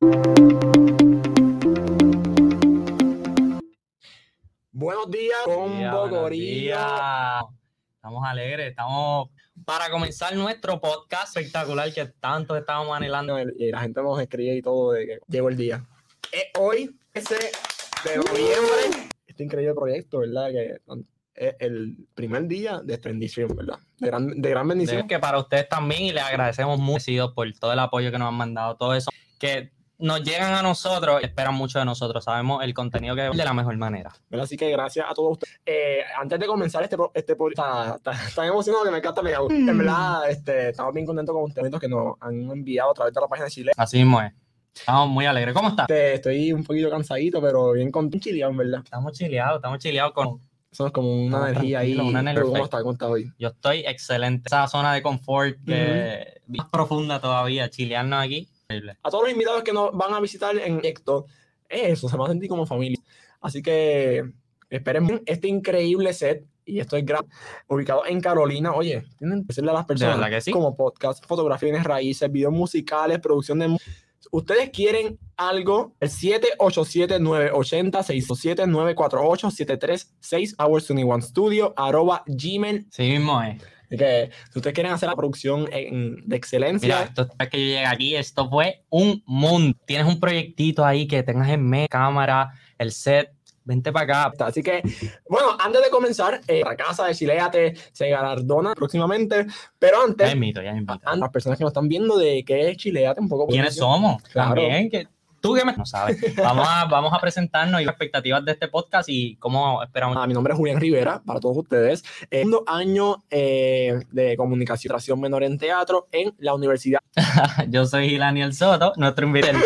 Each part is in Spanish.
Buenos días, Combo Corillo. Estamos alegres, estamos para comenzar nuestro podcast espectacular que tanto estábamos anhelando. Y la gente nos escribe y todo de que llegó el día. Es hoy, ese de noviembre, este increíble proyecto, ¿verdad? Que es el primer día de esta bendición, ¿verdad? De gran, de gran bendición. Que para ustedes también y les agradecemos mucho por todo el apoyo que nos han mandado, todo eso. Que nos llegan a nosotros, esperan mucho de nosotros, sabemos el contenido que de la mejor manera. Así que gracias a todos ustedes. Eh, antes de comenzar este este está, está, tan emocionado que me encanta mi En mm. verdad, este, estamos bien contentos con ustedes que nos han enviado a través de la página de Chile. Así mismo es. Estamos muy alegres. ¿Cómo estás? Este, estoy un poquito cansadito, pero bien contento, chileado, en verdad. Estamos chileados, estamos chileados con... Somos como una energía ahí. Una energía. ¿Cómo estás? ¿Cómo estás hoy? Yo estoy excelente. Esa zona de confort que más profunda todavía, chilearnos aquí a todos los invitados que nos van a visitar en esto, eso, se va a sentir como familia. Así que esperen este increíble set y esto es ubicado en Carolina. Oye, tienen que decirle a las personas que sí? como podcast, fotografías raíces, videos musicales, producción de ustedes quieren algo, el 787-980-627-948-736 Hours 21 Studio, arroba gmail. Sí mismo es. Que si ustedes quieren hacer la producción de excelencia. Mira, esto es que yo llegué aquí, esto fue un mundo. Tienes un proyectito ahí que tengas en me, cámara, el set, vente para acá. Así que, bueno, antes de comenzar, eh, la casa de Chileate se galardona próximamente, pero antes, ya invito, ya invito. las personas que nos están viendo de qué es Chileate un poco. ¿Quiénes somos? Claro. También, que tú que me no sabes. Vamos a, vamos a presentarnos y expectativas de este podcast y cómo esperamos. Ah, mi nombre es Julián Rivera, para todos ustedes. Segundo año eh, de comunicación menor en teatro en la universidad. yo soy Gilaniel Soto, nuestro invitado.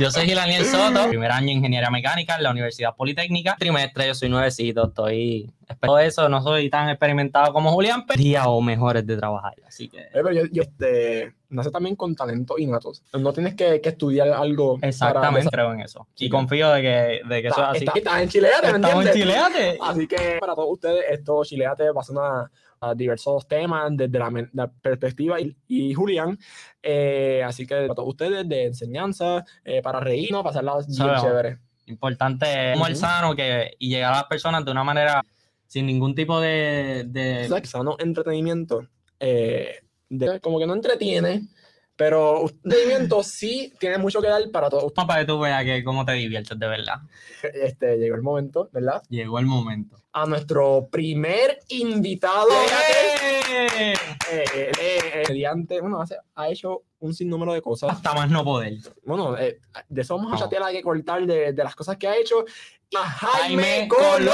yo soy Gilaniel Soto, primer año de ingeniería mecánica en la Universidad Politécnica. Trimestre, yo soy nuevecito, estoy Espero eso, no soy tan experimentado como Julián, pero día o mejores de trabajar. Así que. Eh, pero yo, yo este, nace también con talento innatos. No tienes que, que estudiar algo. Exactamente, creo en eso. Y confío de que, de que eso es así. Estás en Chileate, ¿me Estamos en Chileate. Así que para todos ustedes, esto Chileate va a ser una, a diversos temas desde la, perspectiva y, Julián. Eh, así que para todos ustedes, de enseñanza, eh, para reírnos, pasarla bien chévere. Importante como el sano que, y llegar a las personas de una manera sin ningún tipo de... de... Sano entretenimiento, eh, como que no entretiene, pero entretenimiento sí tiene mucho que dar para todos. Para que tú veas que cómo te diviertes de verdad. Este, llegó el momento, ¿verdad? Llegó el momento. A nuestro primer invitado. ¡Eh! Eh, eh, mediante, bueno, ha hecho un sinnúmero de cosas. Hasta más no poder. Bueno, de eso vamos a chatear, hay que cortar de, de las cosas que ha hecho a Jaime, Colón.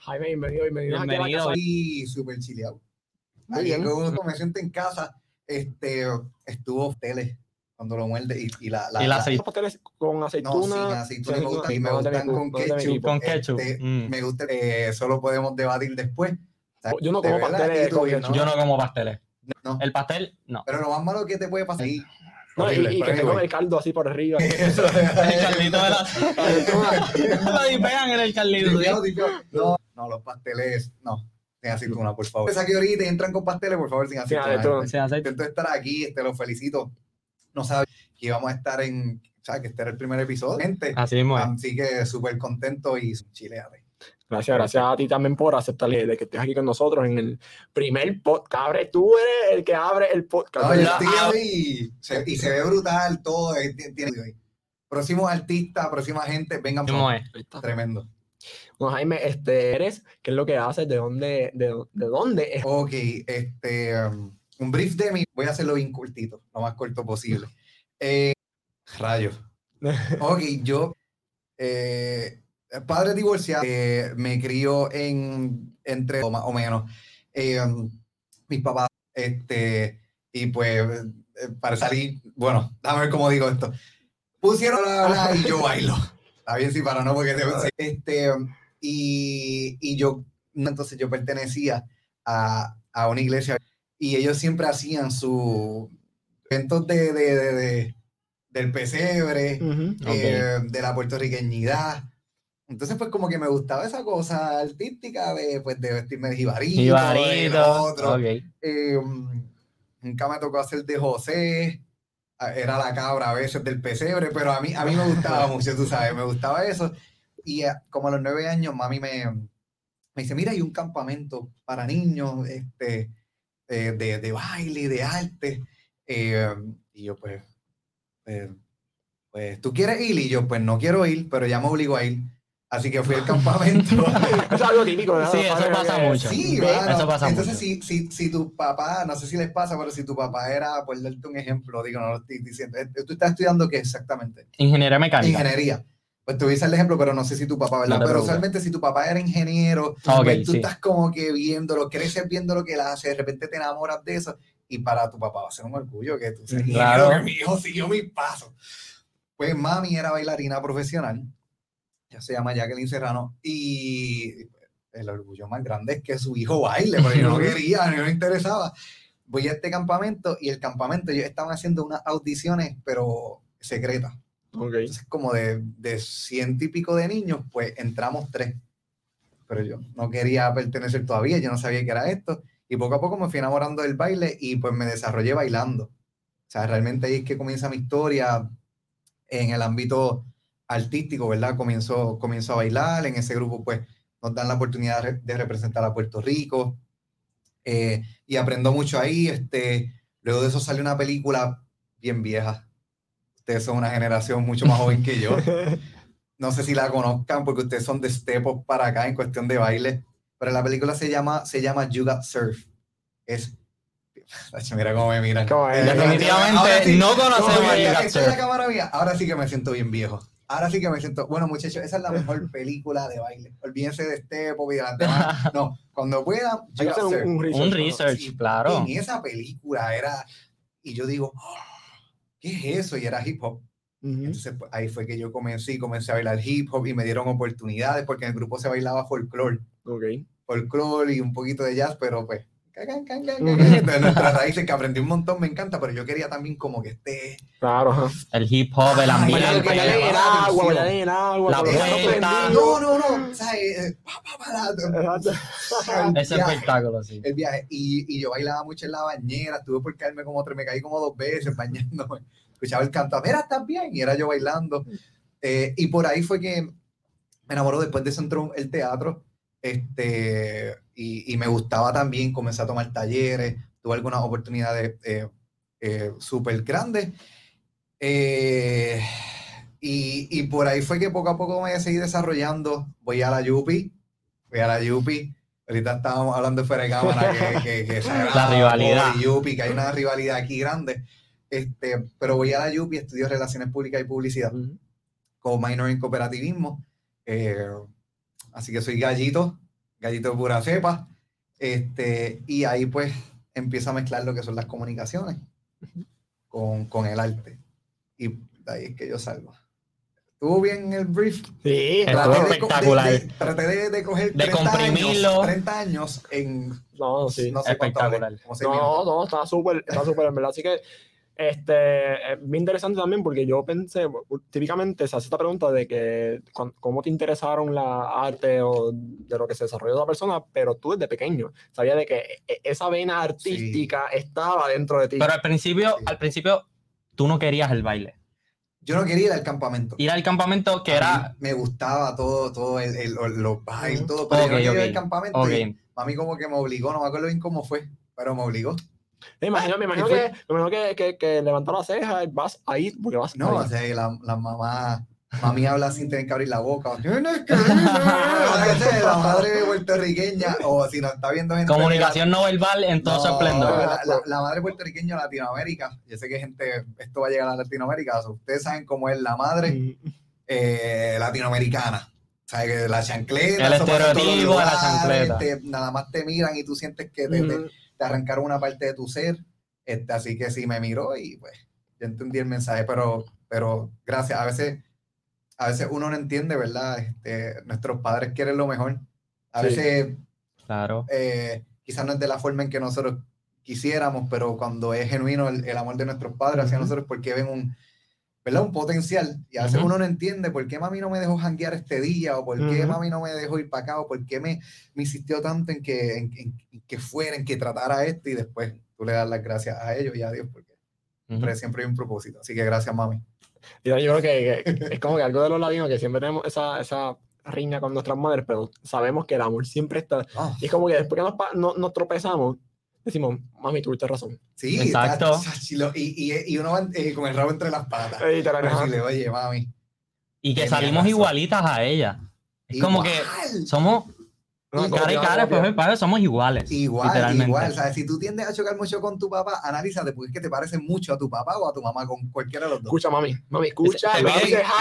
Jaime, bienvenido, bienvenido. Bienvenido. Y súper chileado. Muy bien. Me siento en casa, este, estuvo tele cuando lo muerde y, y la, la, y la, pasteles con aceituna. No, sin aceituna me gustan y me gustan con ketchup. Con ketchup. Este, mm. Me gusta, eh, solo podemos debatir después. yo no como pasteles. Yo no como pasteles. No. El pastel, no. Pero lo más malo que te puede pasar ahí no, y, que tengo el caldo así por arriba. Eso, el caldito de la. Lo pegan en el caldito. No, no, los pasteles, no. Sin aceituna, por favor. Esa que ahorita entran con pasteles, por favor, sin aceituna. Sin aceituna. Intento estar aquí, este, los felicito. No sabía que íbamos a estar en, o sea, que este era el primer episodio. Gente. Así mismo. Así que súper contento y chileate. Gracias, gracias a ti también por aceptar de que estés aquí con nosotros en el primer podcast. Tú eres el que abre el podcast. No, yo estoy y se ve brutal todo. Eh, tiene, próximos artistas, próxima gente, vengan. ¿Cómo es? Tremendo. Bueno, Jaime, este, ¿eres? ¿Qué es lo que haces? ¿De dónde, de, de dónde es? Ok, este, um, un brief de mí. Voy a hacerlo bien cortito, lo más corto posible. Eh, rayos. Ok, yo... Eh, padre divorciado, eh, me crió en, entre, o más o menos, eh, mis papás, este, y pues, para salir, bueno, déjame ver cómo digo esto, pusieron la y yo bailo. Está bien, sí, para no, porque este, y, y yo, entonces yo pertenecía a, a, una iglesia y ellos siempre hacían sus eventos de, de, de, del pesebre, de la puertorriqueñidad, entonces, pues como que me gustaba esa cosa artística de, pues, de vestirme de jibarito. Jibarito. Otro. Okay. Eh, nunca me tocó hacer de José. Era la cabra a veces del pesebre, pero a mí, a mí me gustaba mucho, tú sabes, me gustaba eso. Y eh, como a los nueve años, mami me, me dice, mira, hay un campamento para niños este, eh, de, de, baile, de arte. Eh, y yo, pues, pues, ¿tú quieres ir? Y yo, pues, no quiero ir, pero ya me obligo a ir. Así que fui al campamento. es algo típico. Sí, eso pasa mucho. Sí, eso pasa Entonces, Si, si, si, tu papá, no sé si les pasa, pero si tu papá era, por darte un ejemplo, digo, no lo estoy diciendo, eh, ¿tú estás estudiando qué exactamente? Ingeniería mecánica. Ingeniería. Pues te el ejemplo, pero no sé si tu papá, ¿verdad? pero usualmente si tu papá era ingeniero, pues tú estás como que viéndolo, creces viendo lo que él hace, de repente te enamoras de eso, y para tu papá va a ser un orgullo que tú seas claro. que mi hijo siguió mis pasos. Pues mami era bailarina profesional ya se llama Jacqueline Serrano, y el orgullo más grande es que su hijo baile, porque yo no quería, no me interesaba. Voy a este campamento y el campamento, ellos estaban haciendo unas audiciones, pero secretas. Okay. Entonces, como de, de ciento y pico de niños, pues entramos tres. Pero yo no quería pertenecer todavía, yo no sabía qué era esto. Y poco a poco me fui enamorando del baile y pues me desarrollé bailando. O sea, realmente ahí es que comienza mi historia en el ámbito artístico, ¿verdad? Comenzó, comenzó a bailar, en ese grupo pues nos dan la oportunidad de representar a Puerto Rico eh, y aprendo mucho ahí. Este, luego de eso sale una película bien vieja. Ustedes son una generación mucho más joven que yo. No sé si la conozcan porque ustedes son de step up para acá en cuestión de baile, pero la película se llama, se llama You Got Surf. Es Mira cómo me miran. Definitivamente no conocemos a You Surf. Ahora sí que me siento bien viejo. Ahora sí que me siento, bueno muchachos, esa es la mejor película de baile. Olvídense de este y de No, cuando puedan, un, un, research, claro. En esa película era, y yo digo, ¿qué es eso? Y era hip hop. Entonces pues, ahí fue que yo comencé, comencé a bailar hip hop y me dieron oportunidades porque en el grupo se bailaba folclore. Ok. Folclore y un poquito de jazz, pero pues entonces, nuestras raíces que aprendí un montón me encanta, pero yo quería también como que esté. Claro. El hip hop, el ambiente. el agua, el agua. La vuelta. No, no, no. Ese espectáculo, sí. El viaje. Y, y yo bailaba mucho en la bañera, estuve por caerme como tres, me caí como dos veces bañándome. Escuchaba el canto, mira, estás bien. Y era yo bailando. Eh, y por ahí fue que me enamoró después de eso entró el teatro este, y, y, me gustaba también, comencé a tomar talleres, tuve algunas oportunidades eh, eh, súper grandes. Eh, y, y, por ahí fue que poco a poco me seguí desarrollando. Voy a la Yupi, voy a la Yupi. Ahorita estábamos hablando fuera de cámara que, que, que la rivalidad. Yupi, que hay una rivalidad aquí grande. Este, pero voy a la Yupi, estudio Relaciones Públicas y Publicidad, como minor en cooperativismo. Eh, Así que soy gallito, gallito de pura cepa. Este, y ahí pues empiezo a mezclar lo que son las comunicaciones con, con el arte. Y de ahí es que yo salgo. ¿Estuvo bien el brief? Sí, traté espectacular. De, traté de, coger 30 comprimirlo. Años, 30 años en... No, sí. No sé espectacular. no, no, está súper, está súper, en verdad. Así que este, es bien interesante también porque yo pensé, típicamente se hace esta pregunta de que cómo te interesaron la arte o de lo que se desarrolló la persona, pero tú desde pequeño sabías de que e, esa vena artística estaba dentro de ti. Pero al principio, al principio, tú no querías el baile. Yo no quería ir al campamento. Ir al campamento que era... Me gustaba todo, todo el, el, los bailes, todo, pero yo no quería ir al campamento. a mí como que me obligó, no me acuerdo bien cómo fue, pero me obligó. Me imagino, me imagino, que, me imagino que, que, que levantó la ceja y vas ahí porque vas No, o sea, la, la mamá, mami habla sin tener que abrir la boca. la madre puertorriqueña, o si no está viendo gente. Comunicación no verbal en todo su esplendor. La, la, madre puertorriqueña de Latinoamérica, yo sé que gente, esto va a llegar a Latinoamérica, ustedes saben cómo es la madre eh, latinoamericana. O sea, que la chancleta, el estereotipo de la chancleta. nada más te miran y tú sientes que te, te arrancaron una parte de tu ser. Este, así que sí me miró y pues yo entendí el mensaje, pero, pero gracias. A veces, a veces uno no entiende, ¿verdad? Este, nuestros padres quieren lo mejor. A veces, claro. Eh, quizás no es de la forma en que nosotros quisiéramos, pero cuando es genuino el, amor de nuestros padres hacia nosotros, porque ven un, ¿verdad? un potencial. Y a veces uno no entiende por qué mami no me dejó janguear este día, o por qué mami no me dejó ir para acá, o por qué me, me insistió tanto en que, en, que fuera, en que tratara esto, y después tú le das las gracias a ellos y a Dios, porque Siempre, siempre hay un propósito. Así que gracias, mami. Y yo creo que, que es como que algo de los latinos que siempre tenemos esa, esa riña con nuestras madres, pero sabemos que el amor siempre está. Ah, Y es como que después que nos, nos tropezamos, decimos, mami, tuviste razón. sí, Exacto. está- y, y, y uno va eh, con el rabo entre las patas. Literal, Para ajá. decirle, oye, mami. Y que salimos igualitas a ella. Es como que igual, somos Y cara y cara, copia. pues, padre, somos iguales. Igual, literalmente. igual. O sea, si tú tiendes a chocar mucho con tu papá, analízate porque es que te parece mucho a tu papá o a tu mamá con cualquiera de los dos. Escucha, mami, mami, escucha. Y mami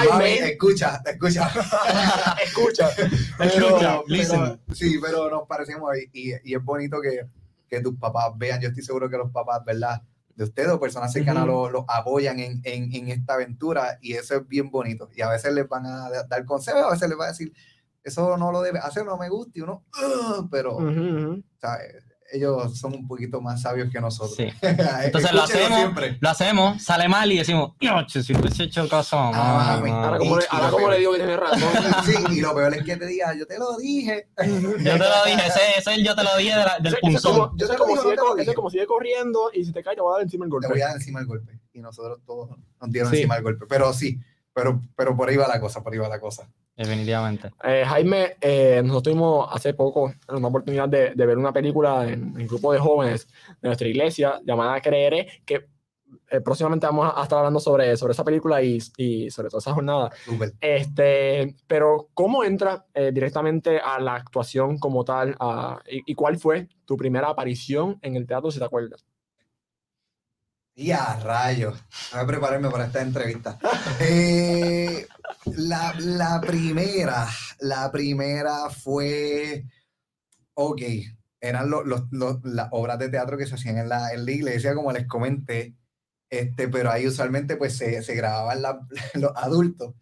Mami, escucha, escucha. escucha. pero, listen. pero- sí, pero nos parecemos y, y, y es bonito que, que tus papás vean. Yo estoy seguro que los papás, ¿verdad? De ustedes o personas cercanas Ujú. los, los apoyan en, en, en esta aventura y eso es bien bonito. Y a veces les van a da- dar consejos, a veces les van a decir, eso no lo debe hacer, no me gusta y uno, "Ugh", pero. ¿sabes? Ellos son un poquito más sabios que nosotros. Sí. Entonces lo hacemos, siempre. lo hacemos, sale mal y decimos, "Yoche, si has hecho caso, Ah, mamá". me- Ahora, como le, ahora como le digo que tiene razón. Sí, y lo peor es que te diga, yo te lo dije. Yo te lo dije, ese, ese es el yo te lo dije de la- del punzón. como- Yo te lo como digo, sigue no te co- como sigue corriendo y si te cae te voy a dar encima el Te golpe. voy a dar encima el golpe. Y nosotros todos nos dieron Sí. encima el golpe. Pero sí, pero, pero por ahí va la cosa, por ahí va la cosa. Definitivamente. Eh, Jaime, eh, nosotros tuvimos hace poco una oportunidad de, de ver una película en el grupo de jóvenes de nuestra iglesia llamada Creeré, que eh, próximamente vamos a estar hablando sobre, sobre esa película y, y sobre toda esa jornada. Este, pero, ¿cómo entra eh, directamente a la actuación como tal? a- y, y cuál fue tu primera aparición en el teatro, si te acuerdas? Y a rayos. Voy a prepararme para esta entrevista. Eh, la, la primera, la primera fue. Ok, eran los- los- los- las obras de teatro que se hacían en la, en la iglesia, como les comenté. Este, pero ahí usualmente pues se, se grababan la- los adultos.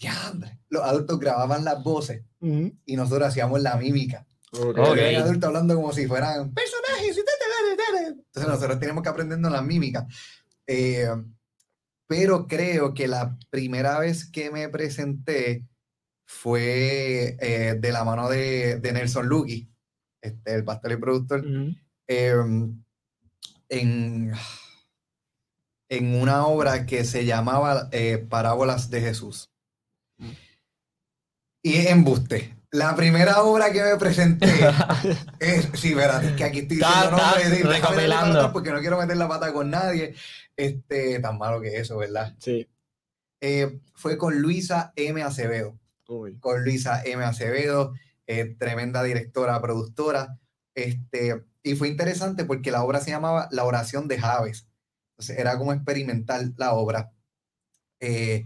Diandre, los adultos grababan las voces y nosotros hacíamos la mímica. Ok. Ok. Eran adultos hablando como si fueran personajes. y ta, Entonces nosotros tenemos que aprendernos la mímica. Eh, pero creo que la primera vez que me presenté fue eh, de la mano de, de Nelson Lucky, este, el pastor y productor, eh, en, en una obra que se llamaba Parábolas de Jesús. Y es embuste. La primera obra que me presenté es, sí, verdad, es que aquí estoy diciendo porque no quiero meter la pata con nadie. Este, tan malo que eso, ¿verdad? Sí. Eh, fue con Luisa M. Acevedo Uy. con Luisa M. Acevedo, eh, tremenda directora, productora. Este, y fue interesante porque la obra se llamaba La oración de Javes. Entonces era como experimental la obra. Eh,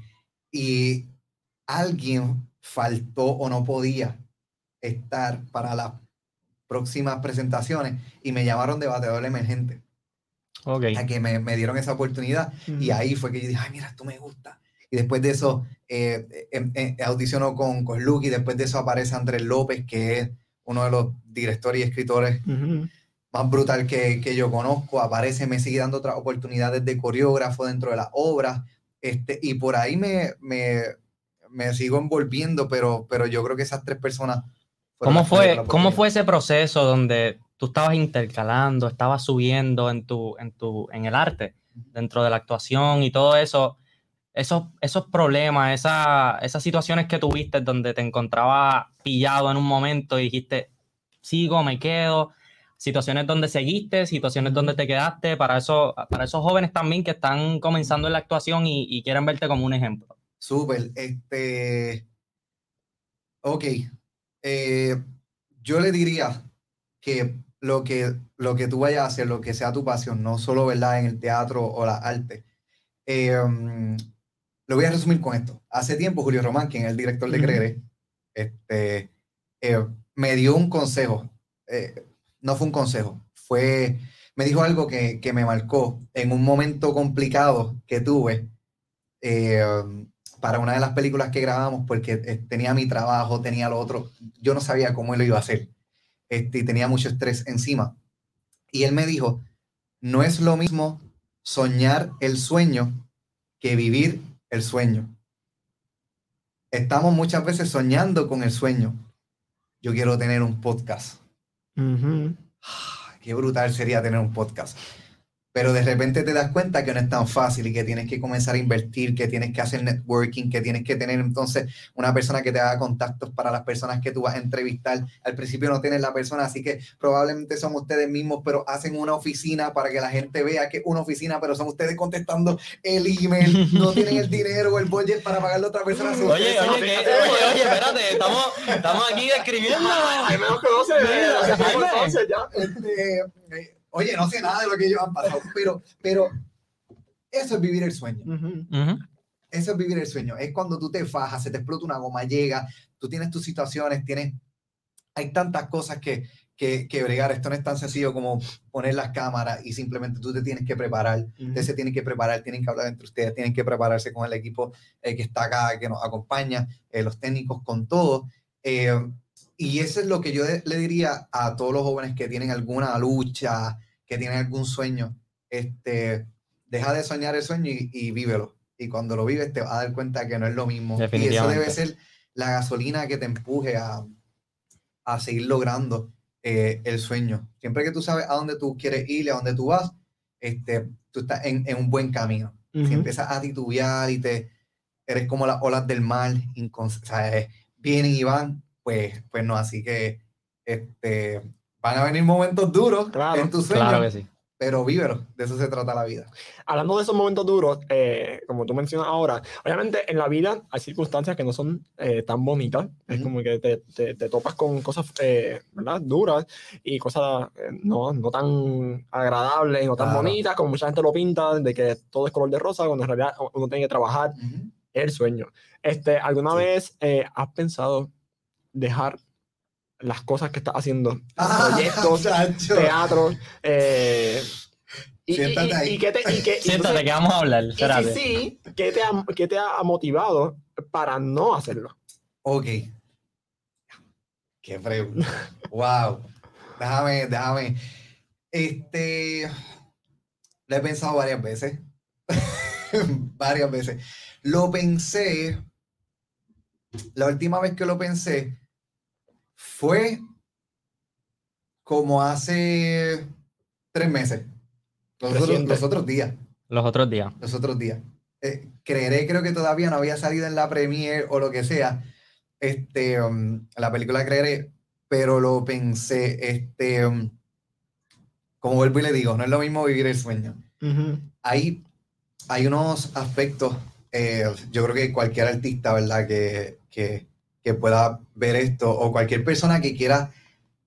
y alguien faltó o no podía estar para las próximas presentaciones y me llamaron de bateador emergente Ok. a que me, me dieron esa oportunidad y ahí fue que yo dije, ay, mira, esto me gusta. Y después de eso, eh, em- em- audicionó con, con Luke y después de eso aparece Andrés López, que es uno de los directores y escritores más brutal que, que yo conozco. Aparece, me sigue dando otras oportunidades de coreógrafo dentro de las obras. Este, y por ahí me, me, me sigo envolviendo, pero, pero yo creo que esas tres personas... ¿Cómo fue, ¿Cómo fue ese proceso donde tú estabas intercalando, estabas subiendo en tu, en tu, en el arte, dentro de la actuación y todo eso? Esos, esos problemas, esa- esas situaciones que tuviste donde te encontrabas pillado en un momento y dijiste, sigo, me quedo, situaciones donde seguiste, situaciones donde te quedaste, para, eso, para esos jóvenes también que están comenzando en la actuación y, y quieren verte como un ejemplo. Súper, este. Ok. eh, yo le diría que lo, que lo que tú vayas a hacer, lo que sea tu pasión, no solo ¿verdad? en el teatro o la arte. eh, mm, lo voy a resumir con esto. Hace tiempo, Julio Román, quien es el director de Ujú. Creere, este, eh, me dio un consejo. eh, no fue un consejo, fue. Me dijo algo que, que me marcó en un momento complicado que tuve. eh, para una de las películas que grabamos porque eh, tenía mi trabajo, tenía lo otro, yo no sabía cómo él lo iba a hacer este, y tenía mucho estrés encima. Y él me dijo, no es lo mismo soñar el sueño que vivir el sueño. Estamos muchas veces soñando con el sueño. Yo quiero tener un podcast. Ah, Qué brutal sería tener un podcast. Pero de repente te das cuenta que no es tan fácil y que tienes que comenzar a invertir, que tienes que hacer networking, que tienes que tener entonces una persona que te haga contactos para las personas que tú vas a entrevistar. Al principio no tienes la persona, así que probablemente son ustedes mismos, pero hacen una oficina para que la gente vea que es una oficina, pero son ustedes contestando el email, no tienen el dinero o el budget para pagarle a otra persona. Oye, oye, oye, oye, espérate, estamos, estamos aquí describiendo. Que menos conoce, entonces ya. Oye, no sé nada de lo que ellos han pasado, pero, pero eso es vivir el sueño. Eso es vivir el sueño. Es cuando tú te fajas, se te explota una goma, llega, tú tienes tus situaciones, tienes, hay tantas cosas que, que, que bregar. Esto no es tan sencillo como poner las cámaras y simplemente tú te tienes que preparar. Ustedes se tienen que preparar, tienen que hablar entre ustedes, tienen que prepararse con el equipo eh, que está acá, que nos acompaña, eh, los técnicos, con todo. Eh, y eso es lo que yo le diría a todos los jóvenes que tienen alguna lucha, que tienen algún sueño. Este, deja de soñar el sueño y, vívelo. Y cuando lo vives te vas a dar cuenta que no es lo mismo. Y eso debe ser la gasolina que te empuje a, a seguir logrando eh, el sueño. Siempre que tú sabes a dónde tú quieres ir y a dónde tú vas, este, tú estás en, en un buen camino. Si empiezas a titubear y te eres como las olas del mar, o sea, vienen y van, pues, pues no, así que este, van a venir momentos duros en tu sueño. Claro que sí. Pero vívelo, de eso se trata la vida. Hablando de esos momentos duros, eh, como tú mencionas ahora, obviamente en la vida hay circunstancias que no son eh, tan bonitas. Es como que te, te, te, topas con cosas eh, ¿verdad? duras y cosas no, no tan agradables, no tan bonitas, como mucha gente lo pinta, de que todo es color de rosa, cuando en realidad uno tiene que trabajar el sueño. Este, ¿Alguna vez has pensado dejar las cosas que estás haciendo, ah, proyectos, teatro. Eh, y, Siéntate ahí. Y, que te, y que, Siéntate, que vamos a hablar. Y sí, ¿qué te, ha, ¿qué te ha motivado para no hacerlo? Ok. Qué pregunta. wow. Déjame, déjame. Este. Lo he pensado varias veces. varias veces. Lo pensé. La última vez que lo pensé fue como hace tres meses. Los, otros, días. Los otros días. Los otros días. Eh, creeré, creo que todavía no había salido en la premiere o lo que sea. Este, um, la película creeré, pero lo pensé, este, um, como vuelvo y le digo, no es lo mismo vivir el sueño. hay, hay unos aspectos, eh, yo creo que cualquier artista, ¿verdad? Que, que, que pueda ver esto o cualquier persona que quiera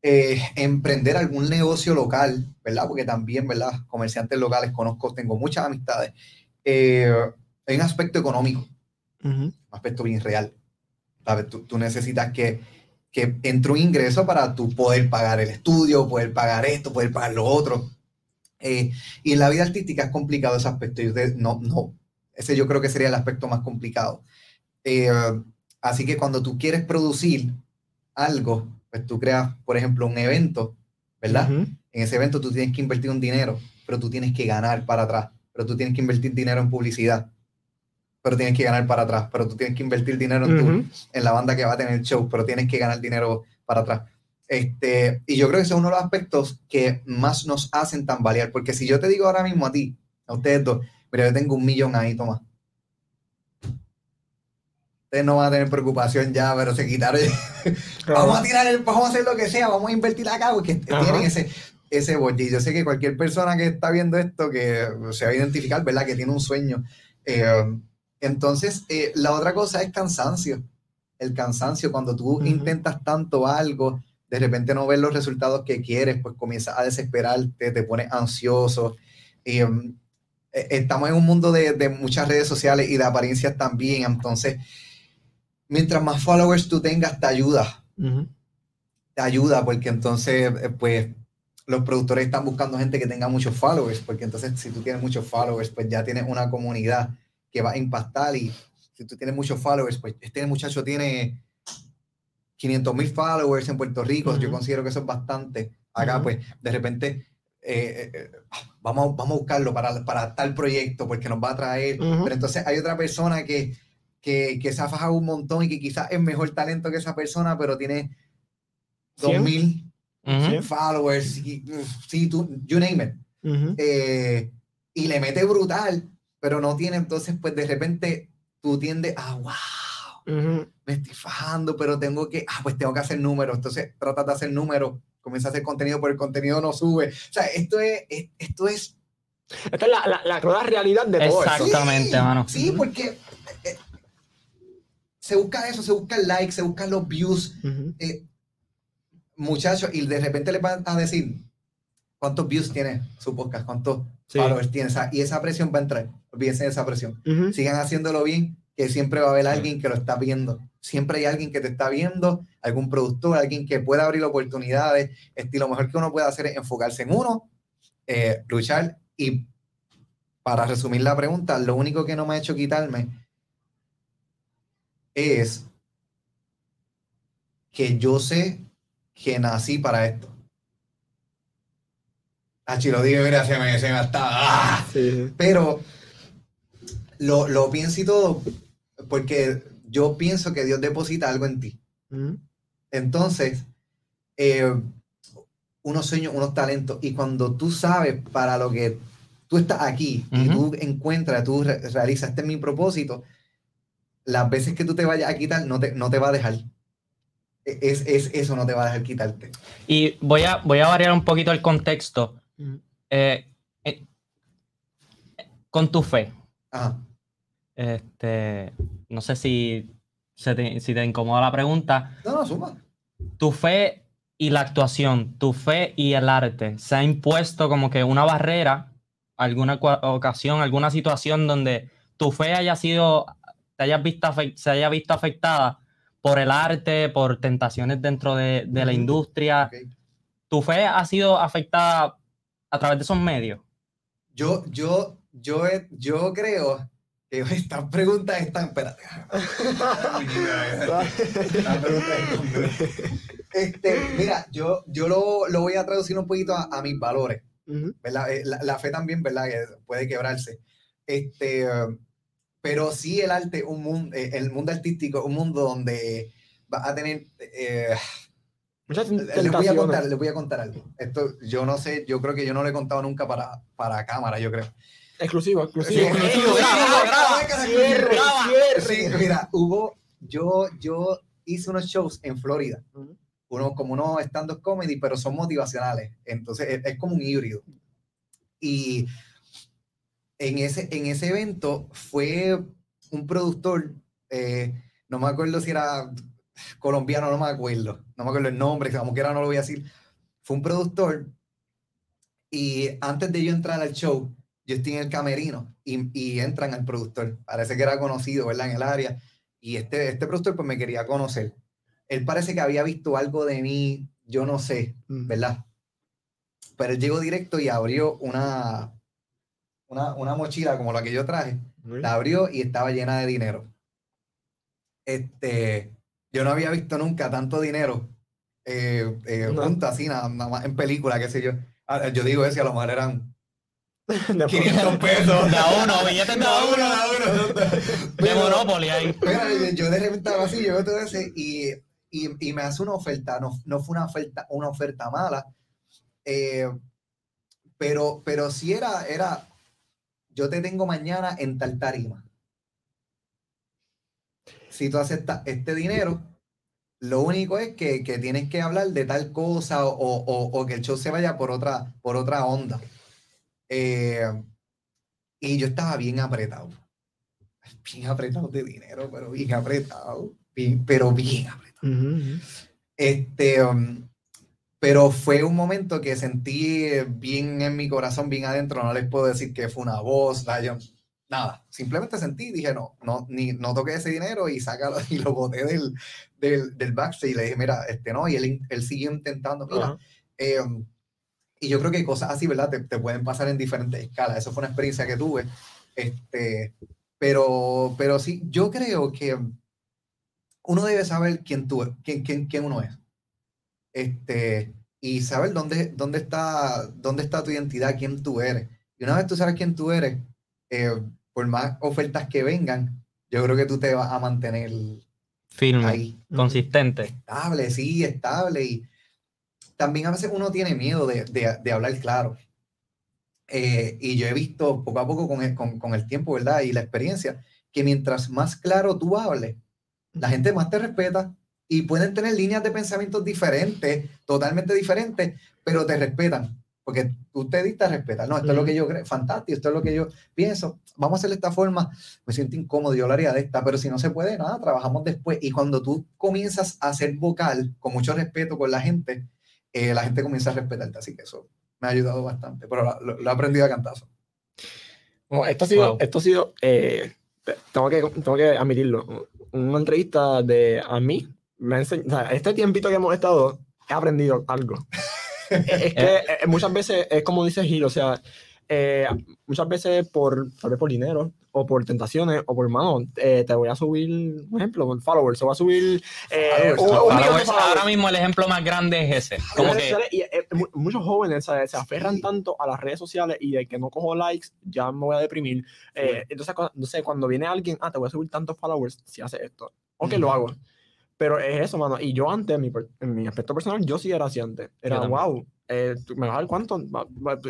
eh, emprender algún negocio local, ¿verdad? Porque también, ¿verdad? Comerciantes locales conozco, tengo muchas amistades. Eh, hay un aspecto económico, un aspecto bien real. ¿sabes? Tú, necesitas que, que entre un ingreso para tú poder pagar el estudio, poder pagar esto, poder pagar lo otro. Eh, y en la vida artística es complicado ese aspecto. Y no, no, ese yo creo que sería el aspecto más complicado. Así que cuando tú quieres producir algo, pues tú creas, por ejemplo, un evento, ¿verdad? En ese evento tú tienes que invertir un dinero, pero tú tienes que ganar para atrás, pero tú tienes que invertir dinero en publicidad, pero tienes que ganar para atrás, pero tú tienes que invertir dinero en, en la banda que va a tener el show, pero tienes que ganar dinero para atrás. Este, y yo creo que ese es uno de los aspectos que más nos hacen tambalear, porque si yo te digo ahora mismo a ti, a ustedes dos, mira, yo tengo un millón ahí, toma, no van a tener preocupación ya, pero se quitaron. vamos a tirar el, vamos a hacer lo que sea, vamos a invertir acá, porque tienen ese, ese bolsillo. Yo sé que cualquier persona que está viendo esto, que se va a identificar, ¿verdad? Que tiene un sueño. Eh, entonces, eh, la otra cosa es cansancio. El cansancio, cuando tú intentas tanto algo, de repente no ves los resultados que quieres, pues comienzas a desesperarte, te pones ansioso. Eh, estamos en un mundo de, de, muchas redes sociales y de apariencias también, entonces mientras más followers tú tengas, te ayuda. Te ayuda porque entonces, eh, pues, los productores están buscando gente que tenga muchos followers, porque entonces si tú tienes muchos followers, pues ya tienes una comunidad que va a impactar y si tú tienes muchos followers, pues este muchacho tiene 500 mil followers en Puerto Rico, yo considero que eso es bastante. Acá, pues, de repente, eh, eh, vamos, vamos a buscarlo para, para tal proyecto porque nos va a traer, pero entonces hay otra persona que que, que se ha fajado un montón y que quizás es mejor talento que esa persona, pero tiene 2000 followers, sí, tú, you name it. Eh, y le mete brutal, pero no tiene, entonces, pues de repente tú tiendes a, wow, Ujú. me estoy fajando, pero tengo que, ah, pues tengo que hacer números. Entonces tratas de hacer números, comienza a hacer contenido, pero el contenido no sube. O sea, esto es, es- esto es Esta es la, la, la cruda realidad de todo Exacto. eso. Exactamente, mano. Sí, porque eh, eh, se busca eso, se busca el like, se buscan los views, eh, muchachos, y de repente le van a decir cuántos views tiene su podcast, cuántos Sí. followers tiene, o sea, y esa presión va a entrar, olvídense de esa presión. Sigan haciéndolo bien, que siempre va a haber alguien que lo está viendo. Siempre hay alguien que te está viendo, algún productor, alguien que pueda abrir oportunidades. Este, y lo mejor que uno puede hacer es enfocarse en uno, eh, luchar. Y para resumir la pregunta, lo único que no me ha hecho quitarme es que yo sé que nací para esto. Ah, lo digo, mira, se me, se me. ¡ah! Sí. Pero lo, lo pienso y todo porque yo pienso que Dios deposita algo en ti. Ujú. Entonces, eh, unos sueños, unos talentos. Y cuando tú sabes para lo que tú estás aquí y tú encuentras, tú re- realizas, este es mi propósito, las veces que tú te vayas a quitar, no te, no te va a dejar. E- Es, es, eso no te va a dejar quitarte. Y voy a, voy a variar un poquito el contexto. Eh, eh, con tu fe. Ajá. Este, no sé si, se te, si te incomoda la pregunta. No, no, suma. Tu fe y la actuación, tu fe y el arte, ¿se ha impuesto como que una barrera, alguna ocasión, alguna situación donde tu fe haya sido, te hayas visto, se haya visto afectada por el arte, por tentaciones dentro de, de la industria? ¿Tu fe ha sido afectada a través de esos medios? Yo, yo, yo, yo creo que estas preguntas están. Espérate. Estas preguntas están- Este, mira, yo, yo lo, lo voy a traducir un poquito a, a mis valores. ¿verdad? Eh, La, la fe también, ¿verdad? Que puede quebrarse. Este, pero sí el arte, un mundo, el mundo artístico, un mundo donde vas a tener. eh, Muchas les voy a contar, les voy a contar algo. Esto, yo no sé, yo creo que yo no lo he contado nunca para, para cámara, yo creo. Exclusivo, exclusivo. Sí, exclusivo. exclusivo, Graba, graba, graba, graba, cierre, graba. cierre. Sí, mira, hubo, yo, yo hice unos shows en Florida, uno, como unos stand-up comedy, pero son motivacionales, entonces es, es como un híbrido. Y en ese, en ese evento fue un productor, eh, no me acuerdo si era colombiano, no me acuerdo, no me acuerdo el nombre, como quiera no lo voy a decir, fue un productor y antes de yo entrar al show, yo estoy en el camerino y, y entran al productor. Parece que era conocido, ¿verdad? En el área. Y este, este productor pues me quería conocer. Él parece que había visto algo de mí, yo no sé, Ujú. ¿verdad? Pero él llegó directo y abrió una, una, una mochila como la que yo traje. La abrió y estaba llena de dinero. Este, yo no había visto nunca tanto dinero eh, eh, No. junto así, nada, nada más en película, qué sé yo. Ah, Yo digo eso y a lo mejor eran De 500 pesos. De a uno, billetes de a uno. a uno. De Monopoly ahí. Mira, yo- yo de repente estaba así, yo veo todo ese y, y, y me hace una oferta, no, no fue una oferta, una oferta mala, eh, pero, pero sí era, era, yo te tengo mañana en tal tarima. Si tú aceptas este dinero, lo único es que, que tienes que hablar de tal cosa o, o- o que el show se vaya por otra, por otra onda. Eh, y yo estaba bien apretado bien apretado de dinero, pero bien apretado, bien- pero bien apretado. Este, um, pero fue un momento que sentí bien en mi corazón, bien adentro, no les puedo decir que fue una voz, yo- nada, simplemente sentí, dije, no, no, ni, no toqué ese dinero y sácalo, y lo boté del, del, del backstage, y le dije, mira, este no, y él, él siguió intentando, mira, Ajá. eh, y yo creo que cosas así, ¿verdad? Te, te pueden pasar en diferentes escalas. Eso fue una experiencia que tuve. Este, pero, pero sí, yo creo que uno debe saber quién, tú, quién, quién, quién uno es. Este, y saber dónde, dónde, está, dónde está tu identidad, quién tú eres. Y una vez tú sabes quién tú eres, eh, por más ofertas que vengan, yo creo que tú te vas a mantener Firme, ahí consistente. estable, sí, estable. Y también a veces uno tiene miedo de, de- de hablar claro. eh, y yo he visto poco a poco con el, con, con el tiempo, ¿verdad? Y la experiencia, que mientras más claro tú hables, la gente más te respeta y pueden tener líneas de pensamientos diferentes, totalmente diferentes, pero te respetan. Porque tú te diste a respetar. No, esto es lo que yo creo, fantástico, esto es lo que yo pienso. Vamos a hacer de esta forma. Me siento incómodo, yo lo haría de esta, pero si no se puede, nada, trabajamos después. Y cuando tú comienzas a ser vocal con mucho respeto con la gente, eh, la gente comienza a respetarte. Así que eso me ha ayudado bastante, pero lo, lo he aprendido a cantazo. Bueno, esto ha sido, Wow. esto ha sido eh, tengo, que, tengo que admitirlo, una entrevista de a mí, me enseñ- o sea, este tiempito que hemos estado, he aprendido algo. es que eh, muchas veces, es como dice Gil, o sea, eh, muchas veces por, tal vez por dinero, o por tentaciones, o por mano, eh, te voy a subir, un ejemplo, por followers, te voy a subir eh, Followers, un, un followers. ahora mismo el ejemplo más grande es ese. Como que y, eh, mu- muchos jóvenes ¿sabes? se aferran tanto a las redes sociales y de que no cojo likes, ya me voy a deprimir. Eh, entonces, cu- entonces, cuando viene alguien, ah, te voy a subir tantos followers si hace esto. Ok, lo Ujú. hago. Pero es eso, mano. Y yo antes, mi, en mi aspecto personal, yo sí era así antes. Era, wow, eh, ¿tú ¿me vas a dar cuánto?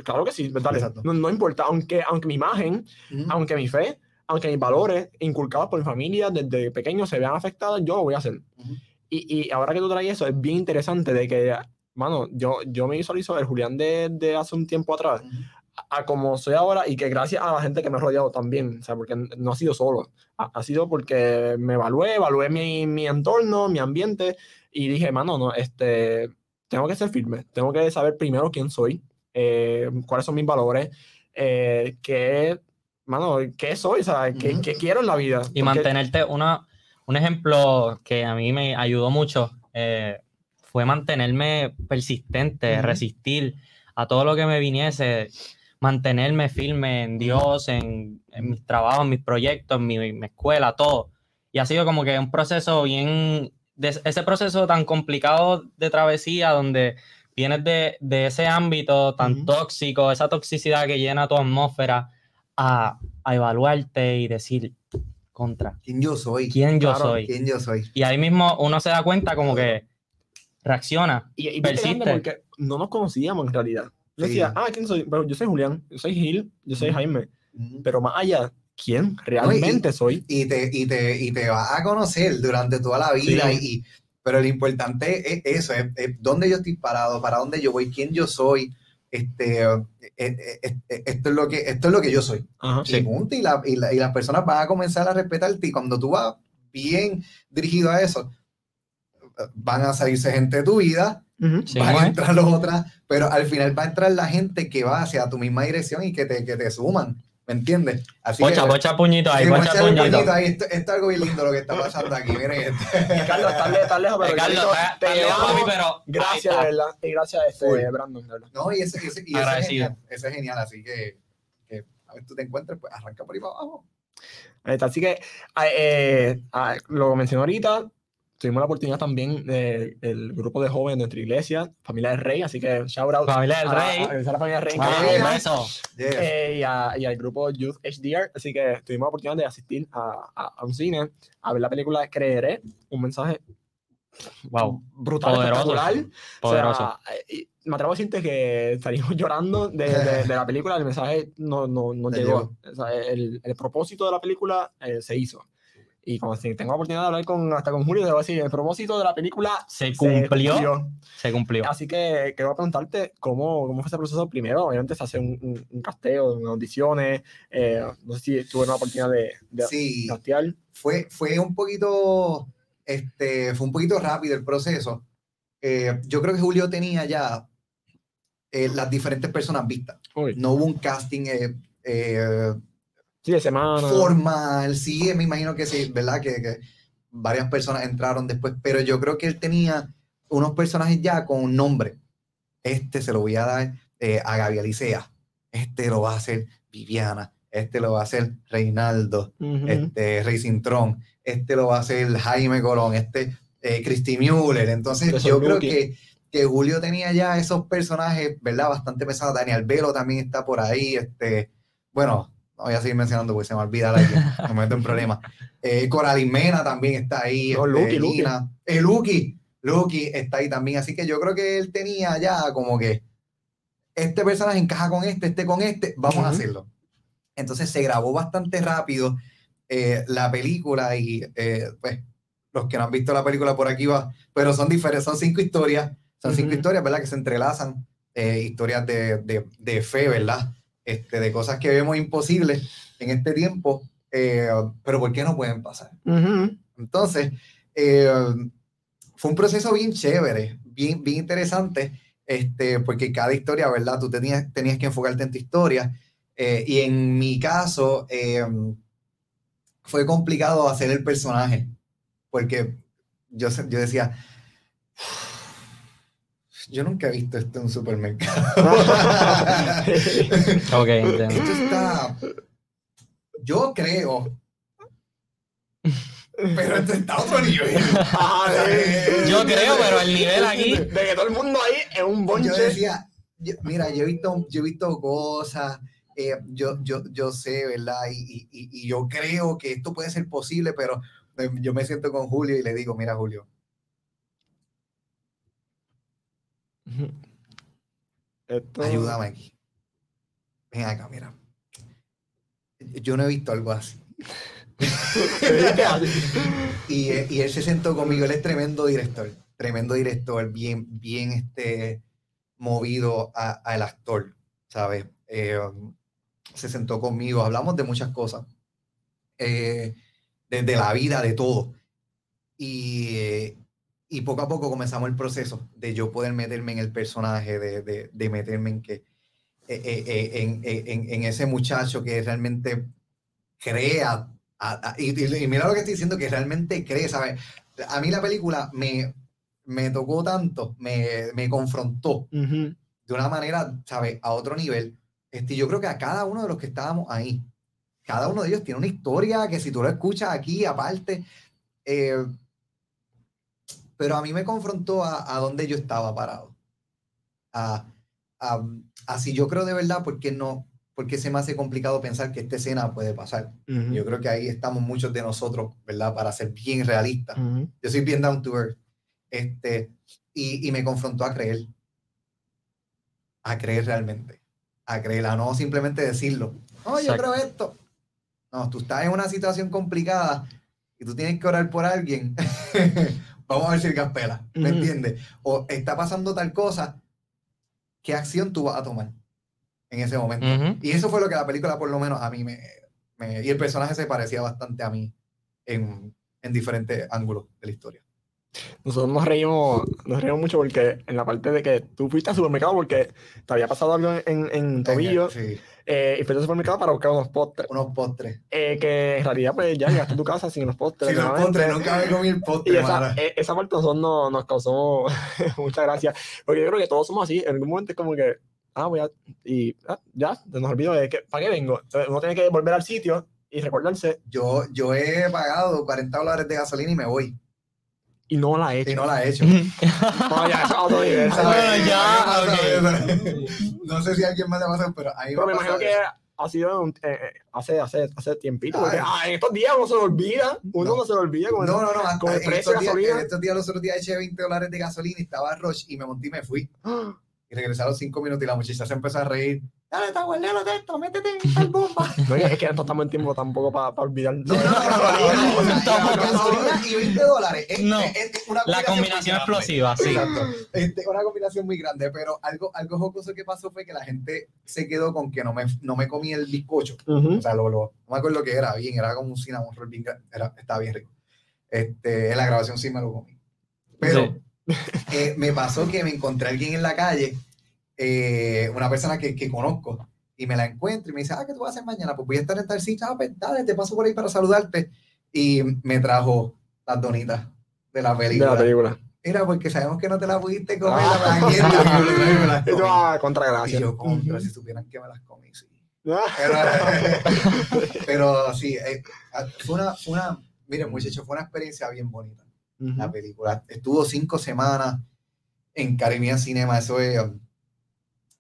Claro que sí, dale. Exacto. No, no importa, aunque, aunque mi imagen, Ujú. aunque mi fe, aunque mis valores inculcados por mi familia desde pequeño se vean afectados, yo lo voy a hacer. Ujú. Y, y ahora que tú traes eso, es bien interesante de que, mano, yo, yo me visualizo el Julián de, de hace un tiempo atrás Ujú. a, a como soy ahora y que gracias a la gente que me ha rodeado también, o sea, porque no ha sido solo, ha, ha sido porque me evalué, evalué mi, mi entorno, mi ambiente y dije, mano, no, este, tengo que ser firme, tengo que saber primero quién soy, eh, cuáles son mis valores, eh, qué, mano, qué soy, o sea, qué, Ujú. qué quiero en la vida. Y porque- mantenerte, una, un ejemplo que a mí me ayudó mucho eh, fue mantenerme persistente, Ujú. resistir a todo lo que me viniese, mantenerme firme en Dios, en, en mis trabajos, en mis proyectos, en mi, mi escuela, todo. Y ha sido como que un proceso bien, de ese proceso tan complicado de travesía donde vienes de, de ese ámbito tan Ujú. tóxico, esa toxicidad que llena tu atmósfera, a, a evaluarte y decir, contra, ¿Quién yo soy? ¿quién yo Claro, soy? ¿Quién yo soy? Y ahí mismo uno se da cuenta como que reacciona. Y, y persiste. porque no nos conocíamos en realidad. Yo Sí. decía, ah, ¿quién soy? Pero yo soy Julián, yo soy Gil, yo soy. Jaime. Ujú. Pero más allá, ¿quién realmente soy? y te, y te, y te vas a conocer durante toda la vida. Sí. Y, y- pero lo importante es eso, es, es dónde yo estoy parado, para dónde yo voy, quién yo soy. Este, eh, eh, eh, esto, es lo que, esto es lo que yo soy. Ajá. Y, punto, y, la- y la- y las personas van a comenzar a respetarte y cuando tú vas bien dirigido a eso, van a salirse gente de tu vida, Ujú. Sí, van a ¿no? entrar los otras, pero al final va a entrar la gente que va hacia tu misma dirección y que te, que te suman, ¿me entiendes? Así Pocha, que, pocha puñito ahí, Sí, pocha el puñito. puñito ahí, esto, esto es algo bien lindo lo que está pasando aquí, miren esto. Carlos, estás le- estás lejos, pero Eh, Carlos, está- te está lejos, llevamos. pero Gracias, de verdad. Y gracias, este, Full. Brandon, de verdad. No, y ese, ese- y ese es genial, ese es genial, así que, que a ver tú te encuentres, pues arranca por ahí para abajo. Ahí está. Así que, ah, eh, ah, lo mencioné ahorita, tuvimos la oportunidad también del grupo de jóvenes de nuestra iglesia, Familia del Rey, así que shout out Familia del a, la- Rey. a- a la Familia del Rey. Wow. Yes. eh, y, a- y al grupo Youth HDR. Así que tuvimos la oportunidad de asistir a, a- a un cine a ver la película Creeré, un mensaje Wow, brutal, Poderoso. espectacular. poderoso. O sea, eh, y me atrevo a decirte que salimos llorando de, de- de la película, el mensaje no, no, no llegó. O sea, el, el propósito de la película eh, se hizo. Y como si tengo la oportunidad de hablar con, hasta con Julio, te voy a decir, el propósito de la película se se cumplió, se cumplió. Así que quiero preguntarte cómo, cómo fue ese proceso primero. Obviamente se hace un, un, un casteo, unas audiciones. eh, no sé si tuve una oportunidad de, de Sí, castear. fue, fue un poquito, este, fue un poquito rápido el proceso. Eh, yo creo que Julio tenía ya eh, las diferentes personas vistas. Uy, No hubo un casting eh, eh, sí, de semana. formal, sí, me imagino que sí, ¿verdad? Que, que varias personas entraron después, pero yo creo que él tenía unos personajes ya con un nombre. Este se lo voy a dar eh, a Gaby Alicea, este lo va a hacer Viviana, este lo va a hacer Reinaldo, este Rey Cintrón, este lo va a hacer Jaime Colón, este eh, Christy Müller. Entonces Eso yo creo que, que Julio tenía ya esos personajes, ¿verdad? Bastante pesados. Daniel Velo también está por ahí. Este, bueno, no voy a seguir mencionando porque se me olvida la que me meto en problemas. Eh, Coraline Mena también está ahí. Lucky, Lucky. Lina. Eh, Lucky, Lucky está ahí también. Así que yo creo que él tenía ya como que este personaje encaja con este, este con este, vamos a hacerlo. Entonces se grabó bastante rápido eh, la película y eh, pues los que no han visto la película por aquí va, pero son diferentes, son cinco historias, son cinco historias, ¿verdad? Que se entrelazan, eh, historias de, de, de fe, ¿verdad? Este, de cosas que vemos imposibles en este tiempo, eh, pero ¿por qué no pueden pasar? Entonces, eh, fue un proceso bien chévere, bien, bien interesante, este, porque cada historia, ¿verdad? Tú tenías, tenías que enfocarte en tu historia. eh, y en mi caso, fue complicado hacer el personaje, porque yo, yo decía, yo nunca he visto esto en un supermercado. Ok, entiendo. esto está, yo creo, pero esto está a otro nivel. Ajá, de- Yo creo, pero el nivel aquí. De que todo el mundo ahí es un bonche. yo decía, yo- mira, yo he visto, yo he visto cosas, eh, yo, yo, yo sé, ¿verdad? Y, y- y- y yo creo que esto puede ser posible, pero eh, yo me siento con Julio y le digo, mira, Julio, Esto- ayúdame aquí. Ven acá, mira. Yo no he visto algo así. Y, y él se sentó conmigo, él es tremendo director, tremendo director, bien, bien este, movido a- al actor, ¿sabes? Eh, se sentó conmigo, hablamos de muchas cosas, eh, desde la vida, de todo. Y, y poco a poco comenzamos el proceso de yo poder meterme en el personaje, de, de, de meterme en que eh, eh, eh, en, en- en ese muchacho que realmente crea a- a- y, mira lo que estoy diciendo, que realmente cree, ¿sabes? A mí la película me, me tocó tanto, me, me confrontó Ujú. de una manera, ¿sabes? A otro nivel. Este, yo creo que a cada uno de los que estábamos ahí, cada uno de ellos tiene una historia que si tú lo escuchas aquí, aparte, eh, pero a mí me confrontó a, a dónde yo estaba parado. A, a, a si yo creo de verdad, ¿por qué no? Porque se me hace complicado pensar que esta escena puede pasar. Yo creo que ahí estamos muchos de nosotros, ¿verdad? Para ser bien realistas. Yo soy bien down to earth. Este, y, y me confrontó a creer. A creer realmente. A creer, a no simplemente decirlo. No, yo Exacto. creo esto. No, tú estás en una situación complicada y tú tienes que orar por alguien. Vamos a ver si el caspela. ¿Me entiendes? O está pasando tal cosa. ¿Qué acción tú vas a tomar en ese momento? Y eso fue lo que la película, por lo menos, a mí me. me- y el personaje se parecía bastante a mí en, en diferentes ángulos de la historia. Nosotros nos reímos, nos reímos mucho porque en la parte de que tú fuiste al supermercado porque te había pasado algo en, en tobillo Sí, eh, y fuiste al supermercado para buscar unos postres. unos postres. eh, que en realidad pues ya llegaste a tu casa sin los postres. Sí, los postres, nunca me comí el Y postre, esa, mano. e- esa parte nosotros no- nos causó mucha gracia. Porque yo creo que todos somos así. En algún momento es como que, ah, voy a. Y ah, ya, nos olvidó de que, ¿para qué vengo? Uno tiene que volver al sitio y recordarse, Yo, yo he pagado 40 dólares de gasolina y me voy. Y no la he hecho. Y no la he hecho. No, ya. ¿sabes? Bueno, ya, No sé si a alguien más le pasa, pero a mí me Pero me imagino que eso. ha sido un- eh, eh, hace, hace, hace tiempito. Porque, ah, en estos días uno se lo olvida. Uno no, No. se lo olvida. Con No, no, no. con el en precio estos días- gasolina. en estos días, los otros días eché 20 dólares de gasolina y estaba Rush y me monté y me fui. Y regresé a los 5 minutos y la muchacha se empezó a reír. Dale, está guardado de esto, métete en tal bomba. No, es que no estamos en tiempo tampoco para olvidar. No, no, no, no, y 20 dólares. Es- No. es- es una La combinación explosiva, sí. Exacto. Este, una combinación muy grande, pero algo, algo jocoso que pasó fue que la gente se quedó con que no me, no me comí el bizcocho. O sea, lo, lo- no me acuerdo lo que era, bien, era como un cinnamon roll bien estaba bien rico. Este, en la grabación sí me lo comí. Pero eh, me pasó que me encontré a alguien en la calle, eh, una persona que, que conozco, y me la encuentro y me dice, ah, ¿qué tú vas a hacer mañana? Pues voy a estar en tal sitio, ah, pues dale, te paso por ahí para saludarte. Y me trajo las donitas de la De película. la película. Era porque sabemos que no te la pudiste comer, Ah. la y me las ah, contra Y gracia. yo, contra, Ujú. si supieran que me las comí, sí. Ah. Pero, pero sí, eh, fue una, una, miren muchachos, fue una experiencia bien bonita la película. Estuvo cinco semanas en Caribbean Cinema, eso es, um,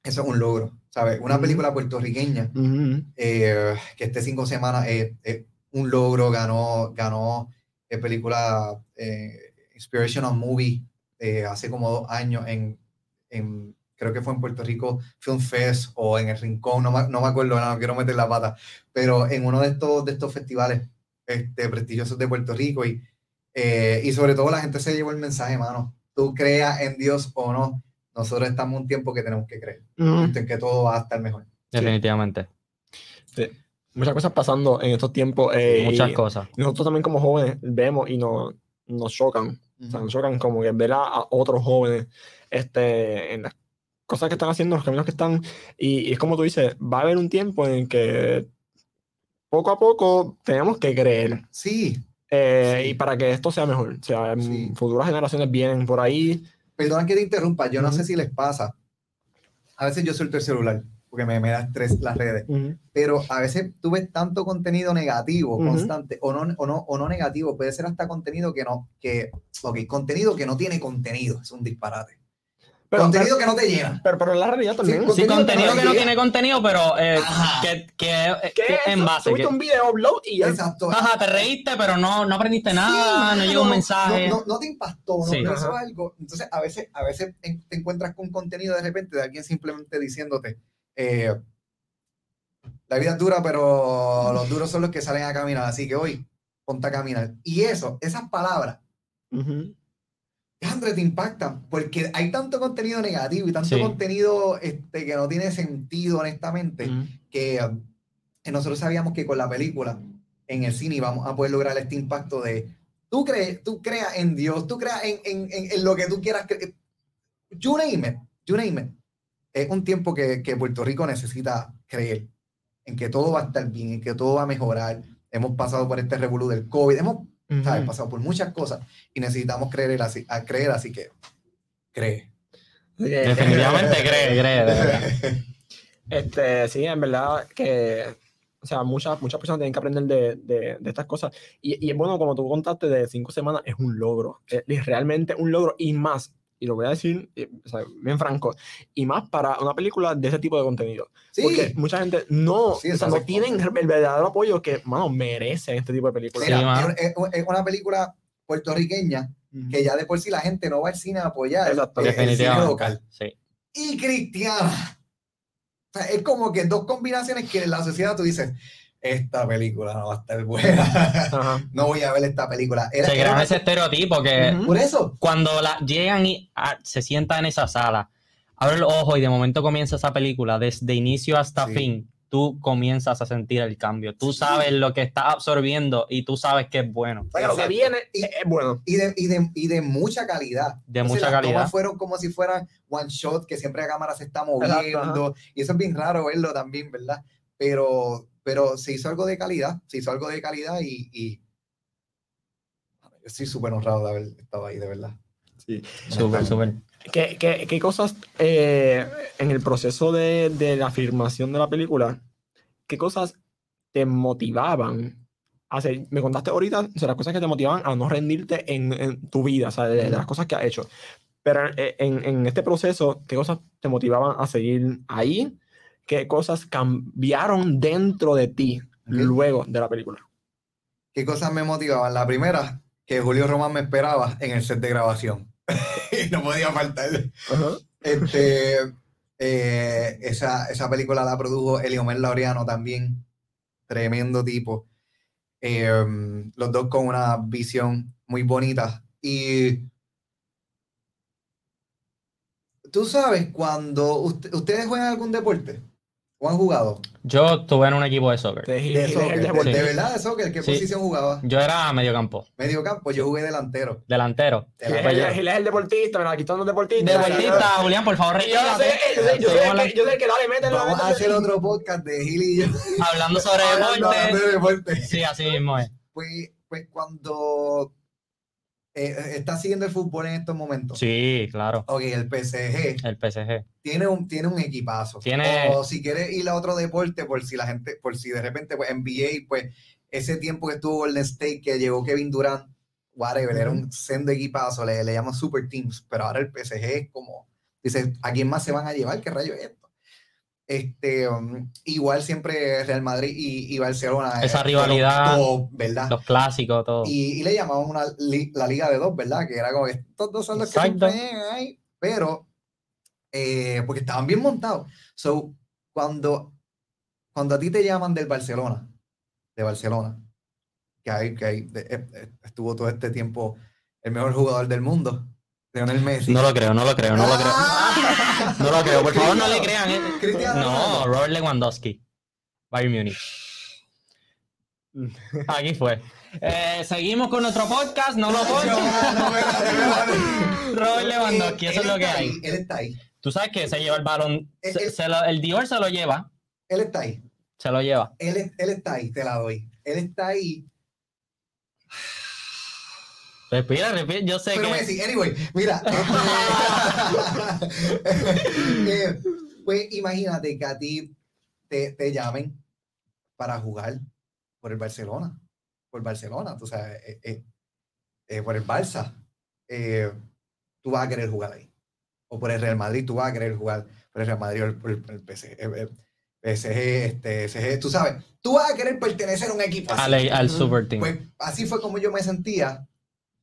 eso es un logro, ¿sabes? Una película puertorriqueña eh, que esté cinco semanas es es un logro, ganó, ganó eh, película eh, Inspirational Movie eh, hace como dos años en, en, creo que fue en Puerto Rico Film Fest o en el Rincón, no me, no me acuerdo, no, quiero meter la pata, pero en uno de estos, de estos festivales este, prestigiosos de Puerto Rico y, eh, y sobre todo la gente se llevó el mensaje, mano, tú creas en Dios o no, nosotros estamos en un tiempo que tenemos que creer, en que todo va a estar mejor. Definitivamente. Sí. Muchas cosas pasando en estos tiempos. eh, Muchas cosas. Nosotros también como jóvenes vemos y nos, nos chocan. O sea, nos chocan como que ver a, a otros jóvenes este, en las cosas que están haciendo, los caminos que están. Y, y es como tú dices, va a haber un tiempo en que poco a poco tenemos que creer. Sí, eh, Sí. Y para que esto sea mejor. O sea, Sí. futuras generaciones vienen por ahí. perdona que te interrumpa, yo no sé si les pasa, a veces yo suelto el celular porque me, me da estrés las redes. pero a veces tú ves tanto contenido negativo constante o no, o, no, o no negativo, puede ser hasta contenido que no, que, ok, contenido que no tiene contenido, es un disparate. Pero, contenido que no te llena. pero, pero la realidad también. Sí, Contenido contenido que que no no tiene contenido, pero eh, que, que, ¿Qué que es en base. Subiste que- un video upload y ya. Exacto. Ajá, te reíste, pero no, no aprendiste nada, Sí, no llegó un no, mensaje. No, no, no te impactó, no, no Ajá. algo. Entonces, a veces, a veces te encuentras con contenido de repente de alguien simplemente diciéndote, eh, la vida es dura, pero los duros son los que salen a caminar, así que hoy ponte a caminar. Y eso, esas palabras, Ujú. André, te impactan, porque hay tanto contenido negativo y tanto Sí. contenido este, que no tiene sentido, honestamente, Ujú. que que nosotros sabíamos que con la película en el cine íbamos a poder lograr este impacto de tú crees, tú creas en Dios, tú creas en, en, en, en lo que tú quieras creer. You name it, you name it. Es un tiempo que, que Puerto Rico necesita creer en que todo va a estar bien, en que todo va a mejorar. Hemos pasado por este revolú del COVID, hemos pasado por muchas cosas y necesitamos creer así, a creer, así que cree. Definitivamente cree, cree, de verdad. Este, sí, en verdad que, o sea, muchas, muchas personas tienen que aprender de, de, de estas cosas. Y, y es bueno, como tú contaste, de cinco semanas es un logro. Es, es realmente un logro y más. Y lo voy a decir, eh, o sea, bien franco, y más para una película de ese tipo de contenido. Sí, Porque mucha gente no, Sí, o sea, no tienen el verdadero apoyo que, mano, merecen este tipo de películas. mira, Sí, es, una película puertorriqueña que ya de por sí la gente no va al cine a apoyar Exacto. el- el cine Definitivamente. local. Sí. y cristiana. O sea, es como que dos combinaciones que en la sociedad tú dices, esta película no va a estar buena. Ajá. no voy a ver esta película. Era- Se una- ese estereotipo que. Por eso. cuando la, llegan y ah, se sientan en esa sala, abre los ojos y de momento comienza esa película, desde inicio hasta Sí. fin, tú comienzas a sentir el cambio. Tú Sí. sabes lo que estás absorbiendo y tú sabes que es bueno. O sea, que lo que viene Y- es, bueno. Y de, y, de, y de mucha calidad. De Entonces, mucha las calidad. tomas fueron como si fueran one shot, que siempre la cámara se está Exacto, moviendo. y eso es bien raro verlo también, ¿verdad? Pero, pero se hizo algo de calidad, se hizo algo de calidad y, y... estoy súper honrado de haber estado ahí, de verdad. Sí. Súper, súper. ¿Qué, qué, qué cosas eh, en el proceso de, de la filmación de la película, qué cosas te motivaban a hacer? Me contaste ahorita o sea, las cosas que te motivaban a no rendirte en, en tu vida, o sea, de, de las cosas que has hecho. Pero eh, en, en este proceso, ¿qué cosas te motivaban a seguir ahí? ¿Qué cosas cambiaron dentro de ti luego de la película? ¿Qué cosas me motivaban? La primera, que Julio Román me esperaba en el set de grabación. y no podía faltar. Este, eh, esa, esa película la produjo Eliomel Laureano también. Tremendo tipo. Eh, los dos con una visión muy bonita. Y tú sabes, cuando usted- ustedes juegan algún deporte o han jugado, Yo estuve en un equipo de soccer. De, de, de- soccer, de- de, Sí. de verdad de soccer, ¿qué Sí. posición jugaba? Yo era medio campo, Medio campo, yo jugué delantero. delantero. Gil es el- es deportista, me la quitando el deportista. Deportista, Julián, por favor, yo no sé, retírate. yo sé, yo sé yo sé que dale, mételo. Vamos a hacer otro podcast de Gil y yo. Hablando sobre hablando deporte. de deporte. Sí, así mismo es. Pues, pues cuando eh, está siguiendo el fútbol en estos momentos. Sí, claro. Ok, el PSG El PSG. tiene un, tiene un equipazo. Tiene- O si quieres ir a otro deporte, por si la gente, por si de repente, pues NBA, pues ese tiempo que estuvo Golden State, que llegó Kevin Durant, whatever, era un sendo equipazo, le, le llaman Super Teams, pero ahora el PSG es como, dice, ¿a quién más se van a llevar? ¿Qué rayo es esto? Este, um, igual siempre Real Madrid y, y Barcelona. Esa eh, fueron rivalidad, top, ¿verdad? Los clásicos, todo. Y, y le llamaban una li- la liga de dos, ¿verdad? Que era como que estos dos son los que Exacto. siempre hay, pero eh, porque estaban bien montados. So, cuando, cuando a ti te llaman del Barcelona, de Barcelona, que, hay, que hay, de- eh, eh, estuvo todo este tiempo el mejor jugador del mundo, Messi. No lo creo, no lo creo, no lo creo. ¡Ah! No lo creo, por favor no le crean. eh. No. Robert Lewandowski. Bayern Munich. Aquí fue. Eh, seguimos con nuestro podcast, no lo pongo. Robert Lewandowski, Eh, eso es lo que hay. ahí, Él está ahí. Tú sabes que se lleva el balón, Eh, se- eh. se lo- el Dior se lo lleva, Él está ahí. se lo lleva. Él, él está ahí, te la doy. Él está ahí. Respira, respira, yo sé Pero que... Messi, anyway, mira. este, eh, pues imagínate que a ti te, te llamen para jugar por el Barcelona. Por Barcelona, tú sabes, eh, eh, eh, por el Barça. eh, tú vas a querer jugar ahí. O por el Real Madrid, tú vas a querer jugar por el Real Madrid o por el, por el PSG. eh, PSG, este, PSG, tú sabes, tú vas a querer pertenecer a un equipo así. al, al Super Team. Pues así fue como yo me sentía.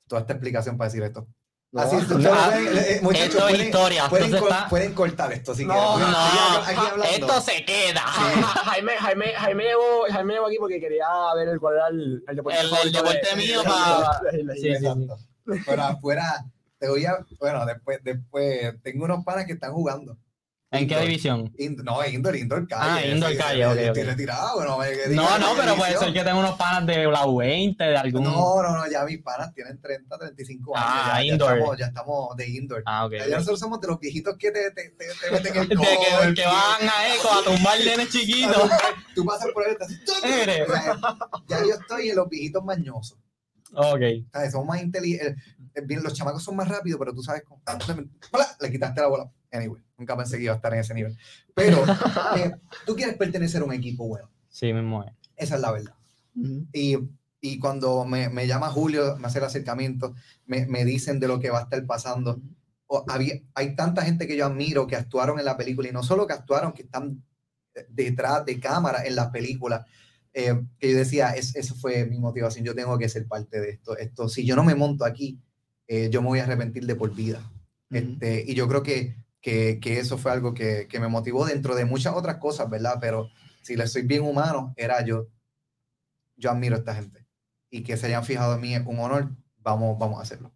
Toda esta explicación para decir esto. No, así es, no, ah, pueden- eh, muchachos, esto es pueden- historia, pueden, está- pueden cortar esto si No, quieren. no, Aquí- esto se queda. Jaime, Jaime, Jaime llegó, Jaime llegó aquí porque quería ver el, cuál era el, el deporte El- el deporte de- mío de- pa- de- de- Sí, sí, sí. Pero afuera, te voy a. Bueno, después, después tengo unos panas que están jugando. ¿En qué Indoor. división? Ind- no, indoor, indoor calle. Ah, indoor calle, ok, Estoy retirado, no me que No, no, pero puede televisión. ser que tenga unos panas de la U20, de algún... No, no, no, ya mis panas tienen 30, 35 años. Ah, ya, ya indoor. estamos, ya estamos de indoor. Ah, ok. Ya nosotros somos de los viejitos que te, te, te, te meten el codo, que, el que van a eco a tumbar nenes chiquitos. Tú pasas por ahí y Mire. Ya yo estoy en los viejitos mañosos. Ok. ¿sabes? Somos más inteligentes. Los chamacos son más rápidos, pero tú sabes cómo. Le quitaste la bola. Anyway, nunca pensé que iba a estar en ese nivel. Pero eh, tú quieres pertenecer a un equipo bueno. Sí, mismo es. Esa es la verdad. Y, y cuando me, me llama Julio, me hace el acercamiento, me, me dicen de lo que va a estar pasando. O había, hay tanta gente que yo admiro que actuaron en la película y no solo que actuaron, que están detrás de cámara en las películas. eh, que yo decía, es, eso fue mi motivación, yo tengo que ser parte de esto. esto si yo no me monto aquí, eh, yo me voy a arrepentir de por vida. Este, y yo creo que, que, que eso fue algo que, que me motivó dentro de muchas otras cosas, ¿verdad? Pero si le soy bien humano, era yo, yo admiro a esta gente. Y que se hayan fijado en mí es un honor, vamos, vamos a hacerlo.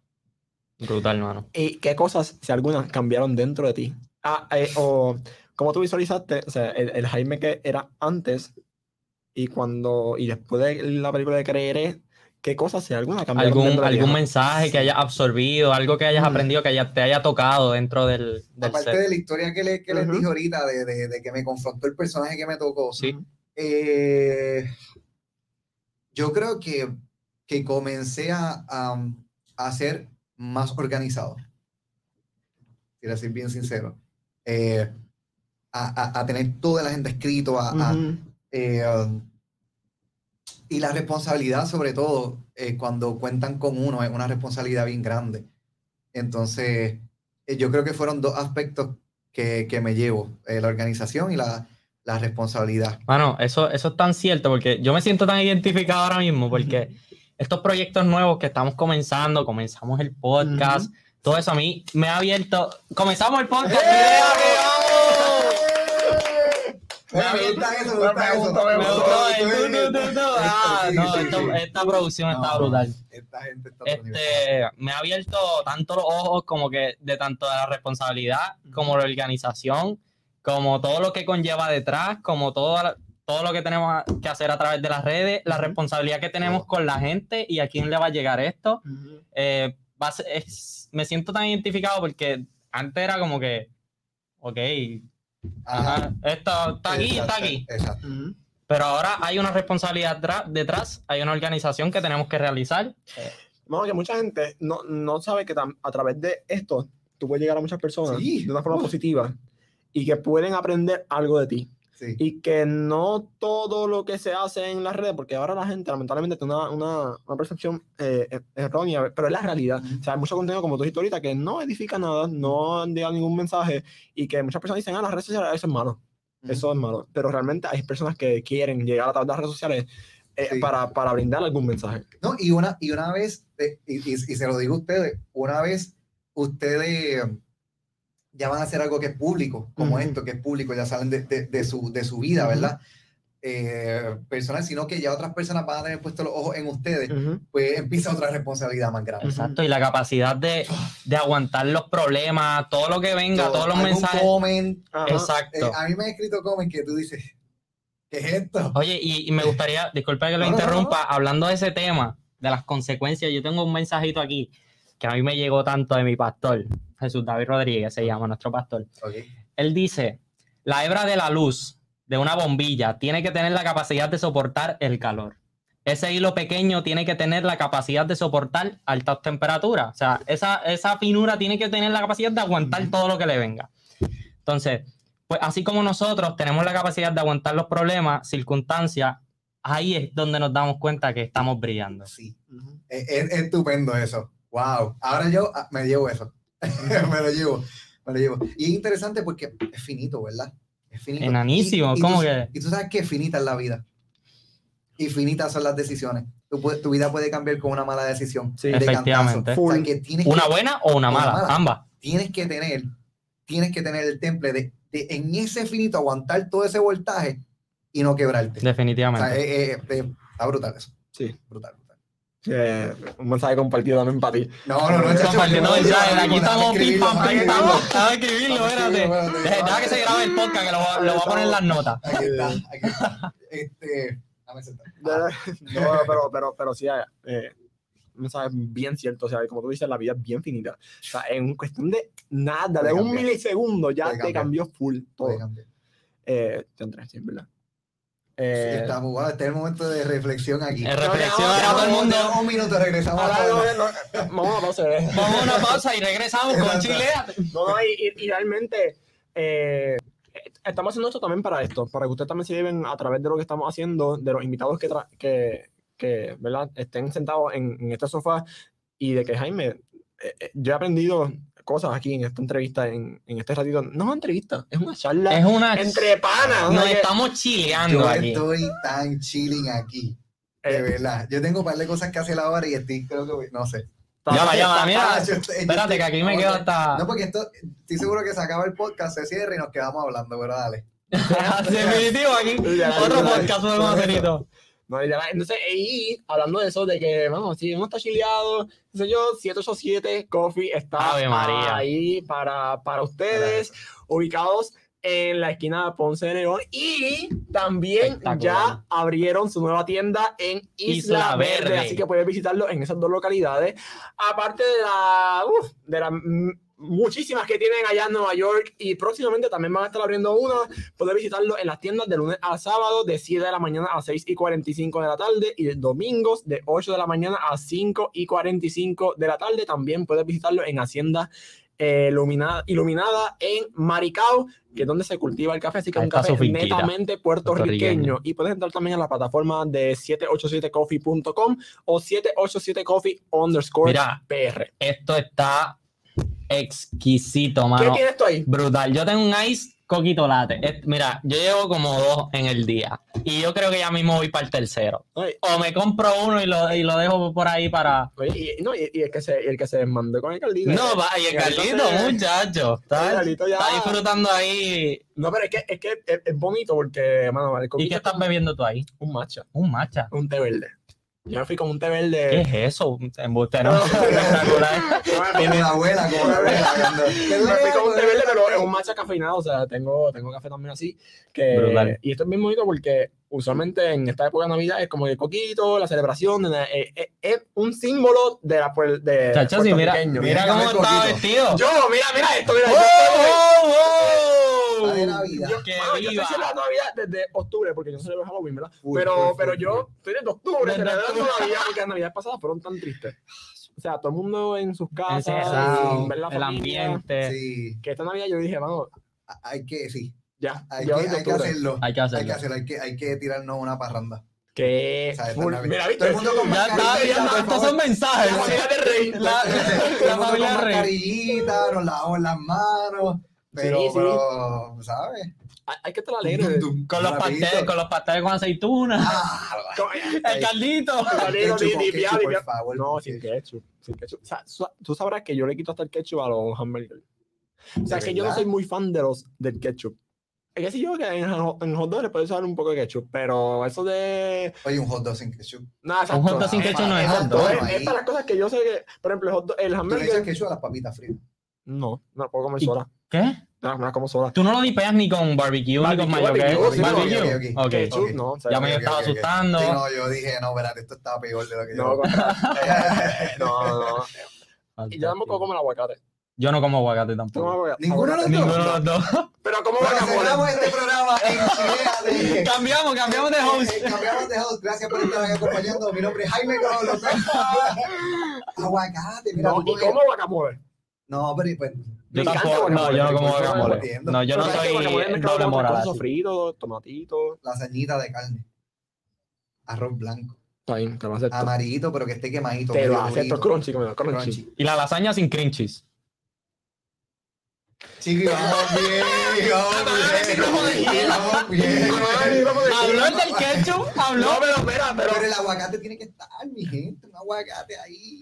Brutal, mano. ¿Y qué cosas, si algunas, cambiaron dentro de ti? Ah, eh, o cómo tú visualizaste, o sea, el, el Jaime que era antes y cuando, y después de la película de Creeré, ¿qué cosas, si alguna, cambiaron ¿Algún, dentro de ti? algún mensaje que hayas absorbido, algo que hayas Mm. aprendido, que haya- te haya tocado dentro del, del Aparte set? de la historia que, le- que les dije ahorita, de, de, de que me confrontó el personaje que me tocó, Sí. eh, yo creo que, que comencé a, a, a ser más organizado. Quiero ser bien sincero. Eh, a, a- a tener toda la gente escrito, a, eh, y la responsabilidad, sobre todo, eh, cuando cuentan con uno, es una responsabilidad bien grande. Entonces, eh, yo creo que fueron dos aspectos que, que me llevo, eh, la organización y la, la responsabilidad. Mano, eso, eso es tan cierto porque yo me siento tan identificado ahora mismo porque estos proyectos nuevos que estamos comenzando, comenzamos el podcast, todo eso a mí me ha abierto. Comenzamos el podcast. Me gusta eso, gusta eso. No, esto- esta producción está No, brutal. Esta gente está. Este, me ha abierto tanto los ojos como que de tanto de la responsabilidad como la organización, como todo lo que conlleva detrás, como todo, todo lo que tenemos que hacer a través de las redes, la responsabilidad que tenemos con la gente y a quién le va a llegar esto. Eh, va ser- es- me siento tan identificado porque antes era como que, ok, ajá, esto está aquí, está aquí. Exacto. Pero ahora hay una responsabilidad detrás, hay una organización que tenemos que realizar. Bueno, que mucha gente no, no sabe que a través de esto tú puedes llegar a muchas personas Sí. de una forma Uf. positiva y que pueden aprender algo de ti. Sí. Y que no todo lo que se hace en las redes, porque ahora la gente lamentablemente tiene una, una, una percepción eh, er- errónea, pero es la realidad. Ujú. O sea, hay mucho contenido, como tú dijiste ahorita, que no edifica nada, no llega ningún mensaje y que muchas personas dicen, ah, las redes sociales, eso es malo, eso es malo. Pero realmente hay personas que quieren llegar a través de las redes sociales eh, Sí. para, para brindar algún mensaje. No, y una, y una vez, eh, y, y- y se lo digo a ustedes, una vez ustedes, ya van a hacer algo que es público, como esto, que es público, ya salen de, de- de su, de su vida. ¿verdad? Eh, personal, sino que ya otras personas van a tener puesto los ojos en ustedes, pues empieza otra responsabilidad más grande. Exacto, y la capacidad de, de aguantar los problemas, todo lo que venga, Todo- todos los mensajes. comment, Ajá. eh, Exacto. a mí me han escrito comment que tú dices, ¿qué es esto? Oye, y, y me gustaría, disculpa que lo No, no, no, interrumpa, hablando de ese tema, de las consecuencias, yo tengo un mensajito aquí que a mí me llegó tanto de mi pastor, Jesús David Rodríguez se llama nuestro pastor. Él dice, la hebra de la luz de una bombilla tiene que tener la capacidad de soportar el calor. Ese hilo pequeño tiene que tener la capacidad de soportar altas temperaturas. O sea, esa, esa finura tiene que tener la capacidad de aguantar todo lo que le venga. Entonces, pues así como nosotros tenemos la capacidad de aguantar los problemas, circunstancias, ahí es donde nos damos cuenta que estamos brillando. Sí, es- es estupendo eso. Wow. Ahora yo ah, me llevo eso. me lo llevo. Me lo llevo. Y es interesante porque es finito, ¿verdad? Es finito. Enanísimo, Y- y ¿cómo tú- que? Y tú sabes que finita es la vida. Y finitas son las decisiones. Tu, tu vida puede cambiar con una mala decisión. Sí. de. Efectivamente. O sea, Full. que tienes ¿Una que, buena o una Una mala? mala. Ambas. tienes que tener, tienes que tener el temple de, de en ese finito aguantar todo ese voltaje y no quebrarte. O sea, Definitivamente. eh, eh, eh, está brutal eso. Sí. Brutal, brutal. Eh, un mensaje compartido también para ti. No, no, no, chacho, Compartiendo yo- mensajes, yo- aquí estamos pim pam, pim escribirlo. pam. Déjame escribirlo, espérate. escribirlo, espérate. Deja que se grabe el podcast, que lo, voy- lo voy a poner en las notas. Aquí está, aquí está. Este, dame sentar. Ah, No, pero, pero, pero sí, eh, un mensaje bien cierto. O sea, como tú dices, la vida es bien finita. O sea, en cuestión de nada, de un milisegundo, ya te cambió full todo. Eh, te entré, sí, es verdad. Sí, Eh, estamos, bueno, este es el momento de reflexión aquí. Eh, reflexión no, a todo el mundo. un minuto, regresamos. ahora a- no, no, vamos a pausa, eh. Vamos a una pausa y regresamos con. Chile. No, no, y, y- y realmente eh, estamos haciendo esto también para esto, para que ustedes también se lleven a través de lo que estamos haciendo, de los invitados que, tra- que, que ¿verdad? estén sentados en, en este sofá y de que Jaime, eh, eh, yo he aprendido cosas aquí en esta entrevista, en, en este ratito. No es una entrevista, es una charla Es una. entre panas. Nos estamos chileando Yo aquí. estoy tan chilling aquí. De eh, verdad. Yo tengo un par de cosas que hacer ahora y estoy, creo que, voy- no sé. Llama, llama, mira. Yo yo Espérate, que aquí me quedo que- hasta. No, porque esto, estoy seguro que se acaba el podcast, se cierra y nos quedamos hablando, pero dale. Definitivo aquí. Otro podcast y todo. No, y entonces, y hablando de eso, de que, vamos, si uno está chileado, qué sé yo, 787 Coffee está María. ahí para, para ustedes, ubicados en la esquina de Ponce de León. Y también ya abrieron su nueva tienda en Isla, Isla Verde, Verde. así que puedes visitarlo en esas dos localidades. Aparte de la, de las mm, muchísimas que tienen allá en Nueva York y próximamente también van a estar abriendo una. Puedes visitarlo en las tiendas de lunes a sábado de 7 de la mañana a 6 y 45 de la tarde y de domingos de 8 de la mañana a 5 y 45 de la tarde. También puedes visitarlo en Hacienda eh, iluminada, iluminada en Maricao, que es donde se cultiva el café, así que es un café finquita. netamente puertorriqueño. Puertorriqueño. Y puedes entrar también a la plataforma de 787coffee.com o 787coffee underscore PR. esto está exquisito, ¿Qué mano. tienes tú ahí? Brutal. Yo tengo un ice coquito latte. Es- Mira, yo llevo como dos en el día. Y yo creo que ya mismo voy para el tercero. O me compro uno y lo, y lo dejo por ahí para. Oye, y, no, y, y el que se, y el que se mandó con el Carlito. No, va, y el Carlito Carlito, se- muchacho. el Está, Carlito ya- está disfrutando ahí. No, pero es que es, que es, es bonito porque, mano, el ¿Y qué es estás bebiendo tú ahí? un matcha, Un matcha. un té verde. Yo me fui con un té ¿Qué verde. es eso? Un embuste, ¿no? Como la abuela, como la abuela. Me fui con un té verde, pero es un matcha cafeinado, o sea, tengo, tengo café también así. Que, Brutal. Y esto es bien bonito porque usualmente en esta época de Navidad es como el coquito, la celebración, eh, eh, es un símbolo de la de Chacho, sí, mira, puertorriqueño. mira Mira, cómo está vestido. Yo, mira, mira esto, mira. ¡Oh, yo oh, oh! De Navidad. Yo, ¡Que mano, yo viva! estoy Navidad desde octubre, porque yo no celebro Halloween, ¿verdad? Pero pero yo estoy desde octubre celebrando. Navidad, porque las Navidades pasadas fueron tan tristes. O sea, todo el mundo en sus casas, Encerrado, sin ver la el familia. ambiente. Sí, Que esta Navidad yo dije, vamos, hay que, sí, ya, hay, ya que, hay hacerlo. Hay que Hay que hacerlo. hay que, hay que tirarnos una parranda. Que mira, Todo ¿viste? el mundo con Ya está, mascarilla, ya, por estos son mensajes. La familia de rey. La, Todo la familia Rey. nos lavamos las manos. Pero, Sí, sí. pero, ¿sabes? Hay, hay que estar alegre. Con los Rapidito. pasteles, con los pasteles con aceituna. Ah, El caldito. Con No, con sin ketchup. sin ketchup. O sea, su- tú sabrás que yo le quito hasta el ketchup a los hamburgers. O sea, ¿De que yo no soy muy fan de los del ketchup. Es que sí, yo que en, hot- en hot dog le puedes usar un poco de ketchup, pero eso de... Oye, un hot dog sin ketchup. Un hot dog sin ketchup no es hot dog. Es, es para las cosas que yo sé que, por ejemplo, el, hot dog- el Tú le hamburger... dices ketchup a las papitas fritas. No, no puedo comer ¿Y- sola. ¿Qué? No, me la como sola. Tú no lo dipeas ni con barbecue, ni con Barbecue, mayo, barbecue, sí, Barbecue. ok, ok, Ok. Ketchup, ok. no. o sea, Ya me estaba asustando. Sí, no, yo dije, no, verás, esto estaba peor de lo que No, yo. no, no. Y yo tampoco como el aguacate. Yo no como aguacate ¿Tú comes tampoco. aguacate? Ninguno de los dos. Ninguno de los dos. Pero como Bueno, guacamole. cerramos este programa en de... cambiamos, cambiamos de host. Eh, Cambiamos de host. Gracias por estar aquí acompañando. Mi nombre es Jaime López. Aguacate, mira. No, y como guacamole. No, pero pues. Yo tampoco, no, yo no como guacamole. No, yo no soy doble moral. sofrito, tomatito. Lasañita de carne. Arroz blanco. Está bien, te lo acepto. Amarillito, pero que esté quemadito. Te lo acepto. Crunchy, como crunchy. Crunchy. Y la lasaña sin cheese. Chiqui, vamos bien, vamos bien. Vamos bien. Habló el del ketchup, habló. No, pero espera, pero... Pero el aguacate tiene que estar, mi gente. Un aguacate ahí.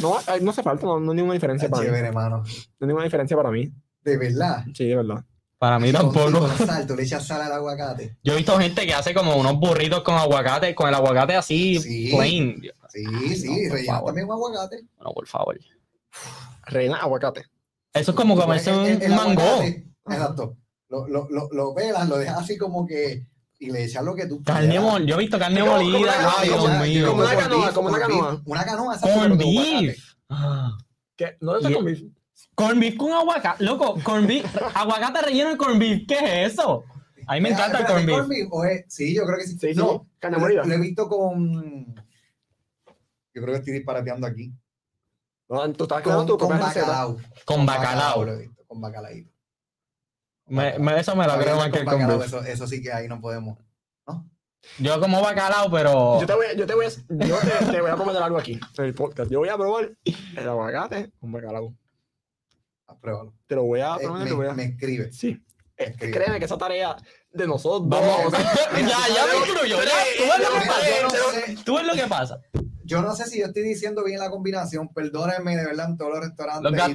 No, no hace falta, no, no hay ninguna diferencia Está para mí. chévere, hermano. No hay ninguna diferencia para mí. De verdad. Sí, de verdad. Para mí tampoco. Con sal, tú le echas sal al aguacate. Yo he visto gente que hace como unos burritos con aguacate, con el aguacate así, Sí. plain. Sí, Ay, sí, no, rellena también un aguacate. No, por favor. Reina aguacate. Eso es como comerse un el- el mango. aguacate, Exacto. Lo, lo, lo, lo pelas, lo dejas así como que. Y le echas lo que tú Carne molida. Yo he visto carne Como- como molida. Ay, como Dios mío. como una canoa, beef, como una canoa. Una canoa, con beef. ¿Qué? ¿No está con beef? Corn beef con aguacate. Loco, corn beef. aguacate relleno de corn beef. ¿Qué es eso? A mí me encanta el corn beef. sí, yo creo que sí. Sí, sí, no, carne molida. lo he visto con. Yo creo que estoy disparateando aquí. No, tú estás Con, con receta. bacalao. Con bacalao. Lo he visto, con bacalaíto. Me, me- eso me lo creo más que el bacalao, eso, eso sí que ahí no podemos. Yo como bacalao, pero. Yo te voy, yo te voy, a, yo te, te voy a prometer algo aquí en el podcast. Yo voy a probar el aguacate con bacalao. Pruébalo. Te lo voy a Eh, prometer. me, te voy a... me escribe. Sí. Eh, créeme que esa tarea de nosotros dos. Vamos. o sea, ya, ya me incluyo. Tú ves lo que pasa. no Tú ves lo que pasa. Yo no sé si yo estoy diciendo bien la combinación. Perdónenme de verdad en todos los restaurantes. Los y mi-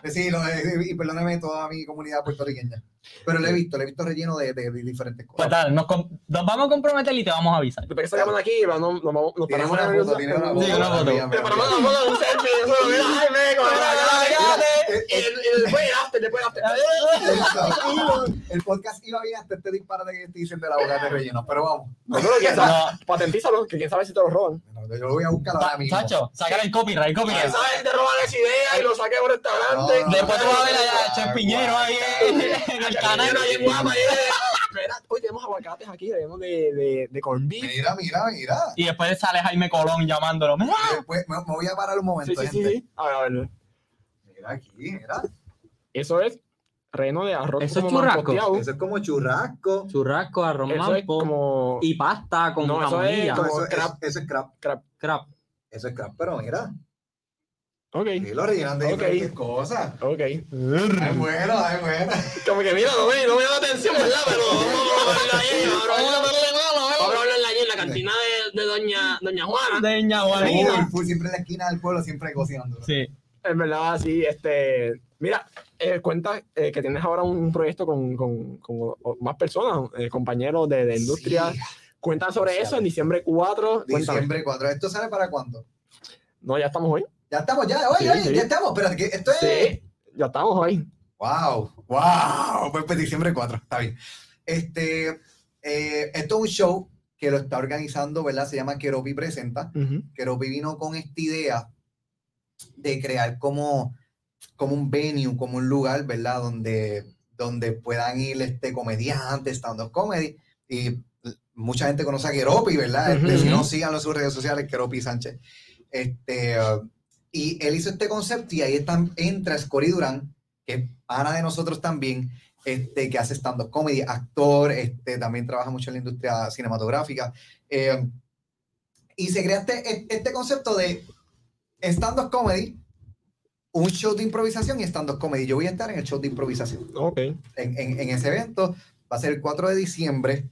sí, lo- y perdónenme toda mi comunidad puertorriqueña. Pero lo he visto, lo he visto relleno de, de- de diferentes Pues cosas. tal, nos, vamos a comprometer y te vamos a avisar. Después que salgamos de aquí, nos, nos, vamos- nos Tienes paramos una en el- foto, tienes una en- foto. Sí, una foto. Mira, mira, Te paramos mira. la foto de un selfie. Eso, mira, Jaime, con el aguacate. Y el- y después el after, después el after. El podcast iba bien hasta este disparate que estoy diciendo de la boca de relleno, pero vamos. No, pero quién sabe, No, patentízalo, que quién sabe si te lo roban. Yo lo voy a buscar ahora mismo. Sacho, sacar el copyright, el Quién copyright. sabe si te roban esa idea y lo saque a un restaurante. Después tú vas a ver a Chef Piñero ahí el canal. Espera, hoy tenemos aguacates aquí, tenemos de, de, de corn beef. Mira, mira, mira. Y después sale Jaime Colón llamándolo. Mira, Después, me, me voy a parar un momento, sí, sí, gente. sí. A ver, a ver. Mira aquí, mira. Eso es reno de arroz Eso es como churrasco. Eso es como churrasco. churrasco, arroz Eso es como... y pasta con No, eso es como- Eso, crab. eso, eso es crab. Crap. Eso es crab, pero mira. Ok, Y lo rellenan de Ok. diferentes cosas. ok. Ay, bueno, ay, bueno. Como que mira, no me, no me llama atención, ¿verdad? Pero vamos a verlo ahí, vamos a vamos en la cantina de, de doña, doña Juana. De Ña Full, Juanita. full, siempre en la esquina del pueblo, siempre cocinando. Sí. En verdad, sí, este... Mira, eh, cuenta eh, que tienes ahora un proyecto con, con, con más personas, eh, compañeros de, de industria. Sí. Cuentan sobre eso en diciembre 4. Cuéntame. Diciembre 4. ¿Esto sale para cuándo? No, ya estamos hoy. Ya estamos, ya, oye, Sí, oye, sí. ya estamos. Espérate, que esto es. Sí, ya estamos hoy. Wow, wow. Pues, pues, diciembre 4, está bien. Este, eh, esto es un show que lo está organizando, ¿verdad? Se llama Keropi Presenta. Keropi vino con esta idea de crear como, como un venue, como un lugar, ¿verdad? Donde, donde puedan ir este, comediantes, stand-up comedy. Y mucha gente conoce a Keropi, ¿verdad? Este. Si no, síganlo en sus redes sociales, Keropi Sánchez. Este, uh, y él hizo este concepto y ahí están, entra Scori Durán, que es pana de nosotros también, este, que hace stand-up comedy, actor, este, también trabaja mucho en la industria cinematográfica. eh, y se crea este, este concepto de stand-up comedy, un show de improvisación y stand-up comedy. Yo voy a estar en el show de improvisación Ok. en, en- en ese evento. Va a ser el 4 de diciembre.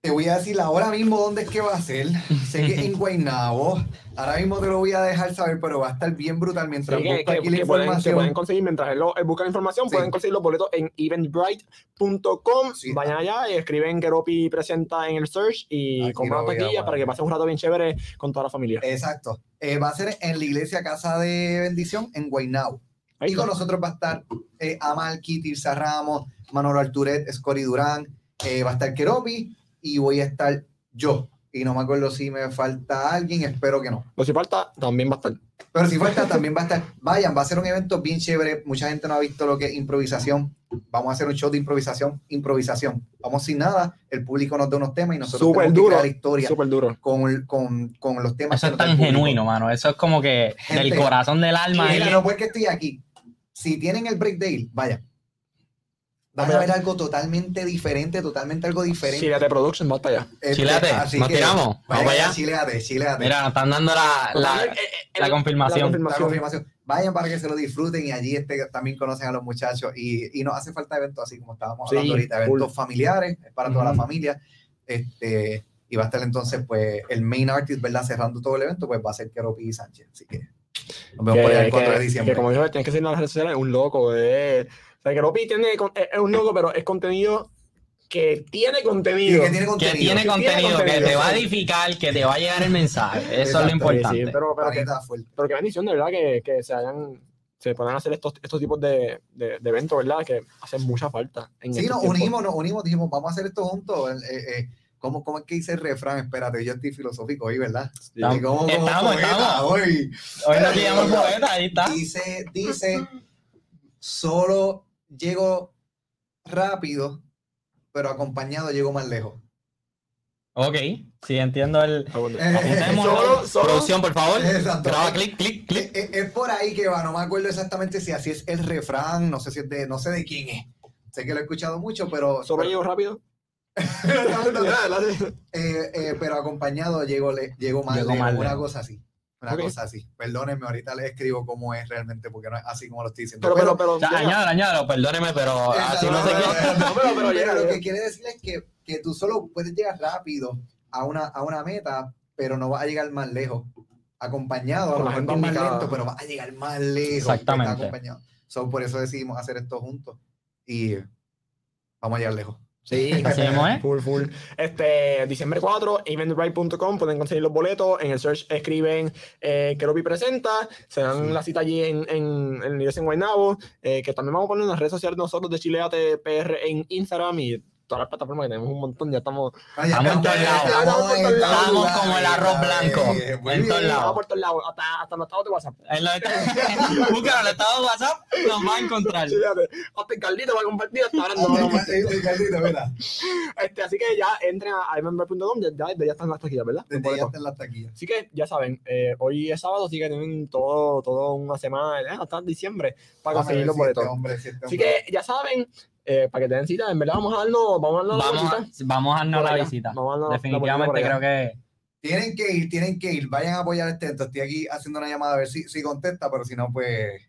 Te voy a decir ahora mismo dónde es que va a ser. Sé que en Guaynabo. Ahora mismo te lo voy a dejar saber, pero va a estar bien brutal mientras Sí, que, busco que- aquí la pueden, que información. pueden conseguir mientras él, lo- él busca la información, Sí. pueden conseguir los boletos en eventbrite.com. Sí. Vayan allá y escriben Keropi presenta en el search y Aquí compran a taquilla para que pasen un rato bien chévere con toda la familia. Exacto. Eh, va a ser en la iglesia Casa de Bendición en Guaynabo. Ahí Y con nosotros va a estar eh, Amal, Kitty, Ramos, Manolo Arturet, Scori Durán, eh, va a estar Keropi y voy a estar yo. Y no me acuerdo si me falta alguien, espero que no. Pero si falta, también va a estar. Pero si falta, también va a estar. Vayan, va a ser un evento bien chévere. Mucha gente no ha visto lo que es improvisación. Vamos a hacer un show de improvisación. Improvisación. Vamos sin nada. El público nos da unos temas y nosotros Súper tenemos que duro. crear historia Súper duro. con, con, con los temas. Eso que es tan genuino, mano. Eso es como que del Gente, corazón del alma. Mira, ahí. no porque estoy aquí. Si tienen el breakdale, vaya. Van a ver algo totalmente diferente, totalmente algo diferente. Chilete Production, va para allá. Este, Chilete, así nos que tiramos. Vamos para allá. Chileate, chileate. Mira, nos están dando la, la, Eh, eh, la confirmación. la la confirmación. Vayan para que se lo disfruten y allí este, también conocen a los muchachos. Y, y nos hace falta eventos así como estábamos Sí, hablando ahorita, eventos familiares es para toda la familia. Este, y va a estar entonces, pues, el main artist, ¿verdad? Cerrando todo el evento, pues va a ser Keropi y Sánchez. Así que nos vemos por allá el Que, 4 de diciembre. que como dijo, tienes que seguir en las redes sociales, es un loco. Es, o sea, Keropi tiene, con- es, es un loco, pero es contenido que tiene contenido. que tiene Que contenido. tiene tiene contenido, que te va a edificar, que te va a llegar el mensaje. Eso es Exacto, lo sí, importante. Sí, pero, pero, que, pero qué bendición, de verdad, que, que se hayan se puedan hacer estos, estos tipos de, de, de eventos, ¿verdad? Que hacen mucha falta. En Sí, nos tiempos. unimos, nos unimos, dijimos, vamos a hacer esto juntos. Eh, eh, ¿cómo, ¿Cómo es que dice el refrán? Espérate, yo estoy filosófico hoy, ¿verdad? Sí. ¿Cómo- cómo estamos, poeta estamos. hoy? Hoy nos llamamos poeta, ahí está. Dice, dice, solo llego rápido, pero acompañado llego más lejos. Ok, sí, entiendo el. Ah. Eh. Solo- solo- Producción, por favor. Exacto. Graba, clic, clic, Eh, clic. eh, Es, por ahí que va, no me acuerdo exactamente si así es el refrán, no sé si es de, no sé de quién es. Sé que lo he escuchado mucho, pero, Solo pero, llego rápido. eh, eh, pero acompañado llego, le, llego más Llego lejos, una cosa así. Una cosa así. Perdónenme, ahorita les escribo cómo es realmente, porque no es así como lo estoy diciendo. Pero, pero, pero. O sea, llega. añádalo, añádalo, perdóneme, pero así no sé pero- qué. No, pero, pero lo llega. que quiere decir es que, que tú solo puedes llegar rápido a una, a una meta, pero no vas a llegar más lejos. Acompañado, a lo mejor más lento, pero vas a llegar más lejos. Exactamente. acompañado. So, por eso decidimos hacer esto juntos y vamos a llegar lejos. Sí, Así mismo es. Full, full. Este, diciembre 4, eventbrite.com, pueden conseguir los boletos. En el search escriben eh, Keropi presenta, se dan Sí. la cita allí en, en, en iglesia en Guaynabo, eh, que también vamos a poner en las redes sociales nosotros de Chileate PR en Instagram y todas las plataformas que tenemos un montón, ya estamos Ay, Estamos en todos lados. Estamos como el arroz blanco. En todos lados. por todos lados, hasta, hasta los estados de WhatsApp. En los estados- Búscalo el de WhatsApp, nos va a encontrar. Chileate, hasta el Carlito va a compartir hasta ahora. no, no, ay, Carlito, mira. Este, así que ya entren a eventbrite.com, ya, ya, ya están las taquillas, ¿verdad? Ya boletos. está en la taquilla. Así que ya saben, eh, hoy es sábado, así que tienen todo, todo una semana, eh, hasta diciembre, para conseguir los boletos. Así que ya saben, eh, para que te den cita, en verdad vamos a darnos, vamos a darnos la Vamos a, visita. vamos a darnos la allá. visita. Vamos a darnos la Definitivamente creo que. Tienen que ir, tienen que ir. Vayan a apoyar este evento. Estoy aquí haciendo una llamada a ver si, si contesta, pero si no, pues.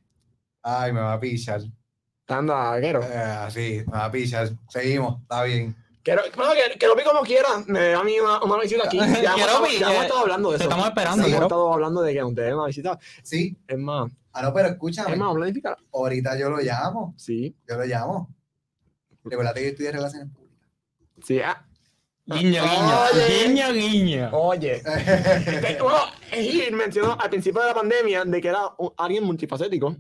Ay, me va a pichar. Está dando a Quero. Eh, sí, me va a pichar. Seguimos, está bien. Quero, bueno, que, que lo vi como quiera, me da a mí una, una visita aquí. Ya, hemos, Quiero estado, vi, ya hemos estado hablando de Te eso. estamos esperando, Sí, hemos estado hablando de que nos den una visita. Sí. Es más, Ah, no, pero es escúchame. más, planificar. Ahorita yo lo llamo. Sí, Yo lo llamo. Recuerda que yo estudié relaciones públicas. sí. ah, Guiño, guiño. Oye. Guiño, guiño. Oye, Este, bueno, Gil mencionó al principio de la pandemia de que era un- alguien multifacético.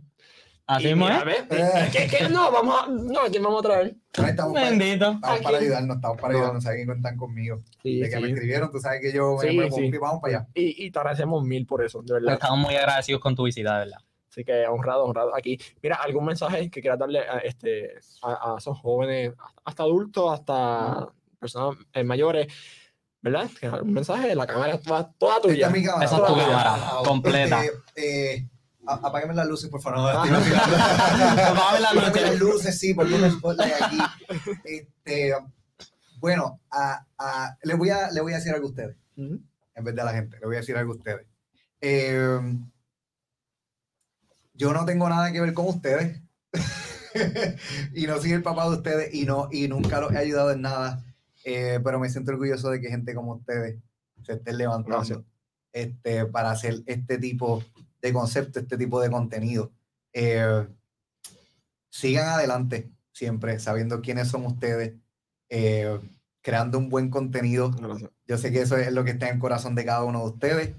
Así Y mismo mira, es. ¿ves? Eh, ¿Qué, qué? No, vamos a. No, ¿a quién vamos a traer? No, estamos para, Bendito. estamos para Aquí. ayudarnos, estamos para No. ayudarnos. Saben que cuentan conmigo. Sí, De que me escribieron, tú sabes que yo me, Sí, me sí. vamos para allá. Y, y te agradecemos mil por eso, de verdad. Estamos muy agradecidos con tu visita, de verdad. Así que honrado, honrado aquí. Mira, algún mensaje que quieras darle a, este, a, a esos jóvenes, hasta adultos, hasta personas eh, mayores, ¿verdad? Algún mensaje, la cámara está toda Esta tuya. es mi cámara. Esa es tu cámara, completa. Eh, a- apágame las luces, por favor. Ah. Apágame las Apágame las luces. luces, sí, porque un spotlight aquí. Este, bueno, a, a- le, voy a, le voy a decir algo a ustedes, Ujú. en vez de a la gente. Le voy a decir algo a ustedes. Eh, yo no tengo nada que ver con ustedes. y no soy el papá de ustedes y, no, y nunca los he ayudado en nada. eh, pero me siento orgulloso de que gente como ustedes se estén levantando Gracias. este, para hacer este tipo de concepto, este tipo de contenido. Eh, sigan adelante siempre, sabiendo quiénes son ustedes, eh, creando un buen contenido. Gracias. Yo sé que eso es lo que está en el corazón de cada uno de ustedes.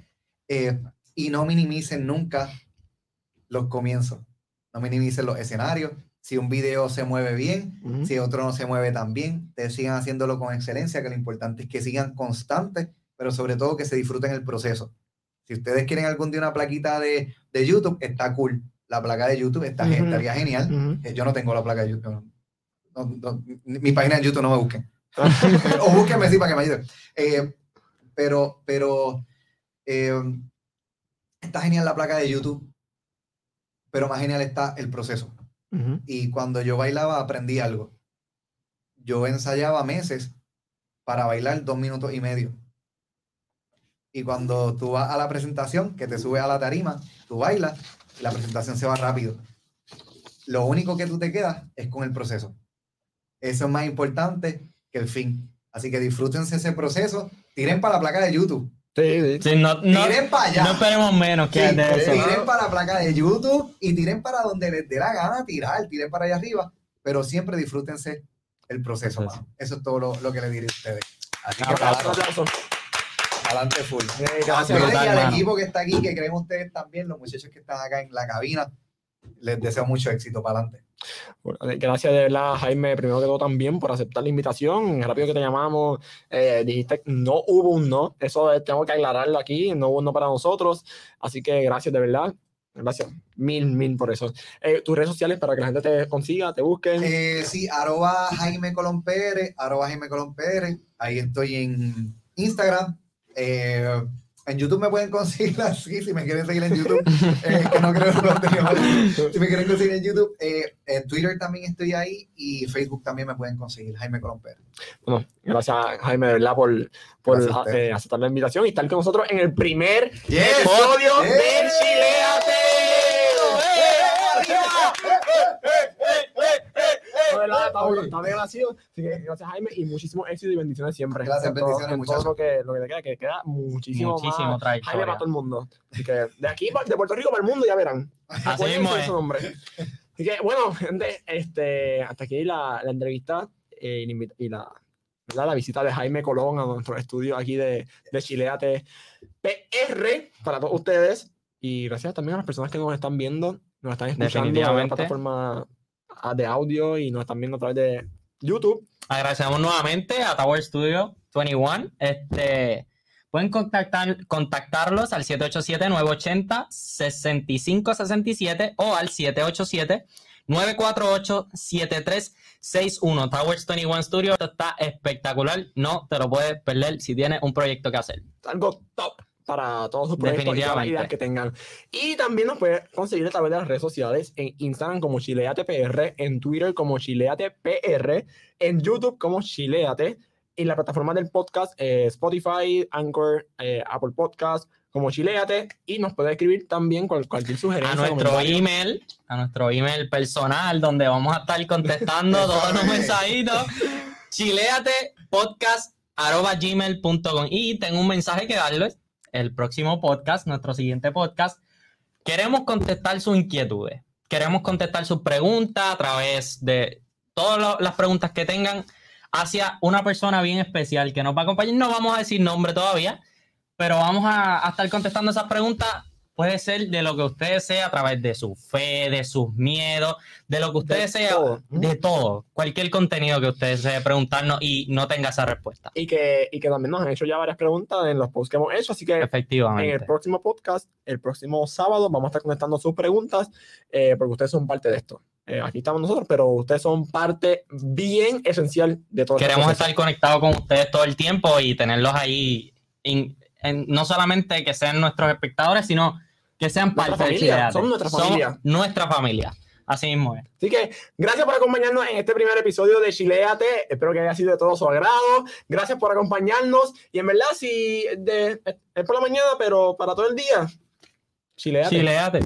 eh, y no minimicen nunca los comienzos. No minimicen los escenarios. Si un video se mueve bien, si otro no se mueve tan bien, ustedes sigan haciéndolo con excelencia, que lo importante es que sigan constantes, pero sobre todo que se disfruten el proceso. Si ustedes quieren algún día una plaquita de, de YouTube, está cool. La placa de YouTube está, Ujú. estaría genial. Eh, Yo no tengo la placa de YouTube. No, no, mi página de YouTube no me busquen. o búsquenme sí para que me ayuden. Eh, pero, pero eh, está genial la placa de YouTube, pero más genial está el proceso. Y cuando yo bailaba aprendí algo. Yo ensayaba meses para bailar dos minutos y medio. Y cuando tú vas a la presentación, que te subes a la tarima, tú bailas y la presentación se va rápido. Lo único que tú te quedas es con el proceso. Eso es más importante que el fin. Así que disfrútense ese proceso. Tiren para la placa de YouTube. Sí, sí. Sí, no, no, Tiren para allá. no esperemos menos que Sí, de eso. tiren para la placa de YouTube y tiren para donde les dé la gana tirar, tiren para allá arriba, pero siempre disfrútense el proceso. Eso es todo lo, lo que les diré a ustedes. Así que Aplausos, para Aplausos. adelante full. Gracias. y al equipo que está aquí, que creen ustedes también, los muchachos que están acá en la cabina, les deseo mucho éxito para adelante. Gracias de verdad, Jaime, primero que todo también por aceptar la invitación. Rápido que te llamamos, eh, dijiste no hubo un no, eso eh, tengo que aclararlo aquí, no hubo un no para nosotros. Así que gracias de verdad, gracias, mil, mil por eso. Eh, tus redes sociales para que la gente te consiga, te busquen. Eh, sí, arroba Jaime Colón Pérez, arroba Jaime Colón Pérez. Ahí estoy en Instagram. En YouTube me pueden conseguir así, si me quieren seguir en YouTube, eh, que no creo que. Si me quieren conseguir en YouTube, eh, en Twitter también estoy ahí y Facebook también me pueden conseguir, Jaime Colón Pérez. Bueno, gracias, Jaime, de verdad, por, por eh, aceptar la invitación y estar con nosotros en el primer Yes. episodio ¡Eh! de Chileate. De verdad, está, bueno, está bien nacido. Así que gracias, Jaime, y muchísimo éxito y bendiciones siempre. Gracias, en todo- bendiciones, en muchachos. todo lo que, lo que te queda, que queda muchísimo, Muchísimo más. Jaime para todo el mundo. Así que de aquí, de Puerto Rico para el mundo, ya verán. Así mismo es. su nombre. Así que, bueno, gente, este, hasta aquí la, la entrevista eh, y, la la, visita de Jaime Colón a nuestro estudio aquí de, de Chileate PR para todos ustedes. Y gracias también a las personas que nos están viendo, nos están escuchando en la Definitivamente. plataforma ah, de audio y nos están viendo a través de YouTube. Agradecemos nuevamente a Tower Studio 21. Este, pueden contactar, contactarlos al 787-980-6567 o al 787-948-7361. Towers 21 Studio. Esto está espectacular. No te lo puedes perder si tienes un proyecto que hacer. algo top para todos sus proyectos y todas ideas que tengan. Y también nos puede conseguir a través de las redes sociales, en Instagram como ChileatePR, en Twitter como ChileatePR, en YouTube como Chileate, y la plataforma del podcast eh, Spotify, Anchor, eh, Apple Podcast como Chileate, y nos puede escribir también cual- cualquier sugerencia. a nuestro comentario. email, a nuestro email personal, donde vamos a estar contestando todos los mensajitos. chileatepodcast.gmail.com Y tengo un mensaje que darles. El próximo podcast, nuestro siguiente podcast, queremos contestar sus inquietudes. Queremos contestar sus preguntas a través de todas las preguntas que tengan hacia una persona bien especial que nos va a acompañar. No vamos a decir nombre todavía, pero vamos a estar contestando esas preguntas. Puede ser de lo que usted desea a través de su fe, de sus miedos, de lo que usted De desea, todo. de todo. Cualquier contenido que usted desee preguntarnos y no tenga esa respuesta. Y que, y que también nos han hecho ya varias preguntas en los posts que hemos hecho, así que en Efectivamente. el próximo podcast, el próximo sábado, vamos a estar contestando sus preguntas, eh, porque ustedes son parte de esto. Eh, aquí estamos nosotros, pero ustedes son parte bien esencial de todo este Queremos proceso. estar conectados con ustedes todo el tiempo y tenerlos ahí, in- en- no solamente que sean nuestros espectadores, sino que sean Nuestra parte de familia, Chileate. son nuestra familia. nuestra familia. Así mismo es. Así que gracias por acompañarnos en este primer episodio de Chileate. Espero que haya sido de todo su agrado. Gracias por acompañarnos. Y en verdad, si de, es por la mañana, pero para todo el día, Chileate. Chileate.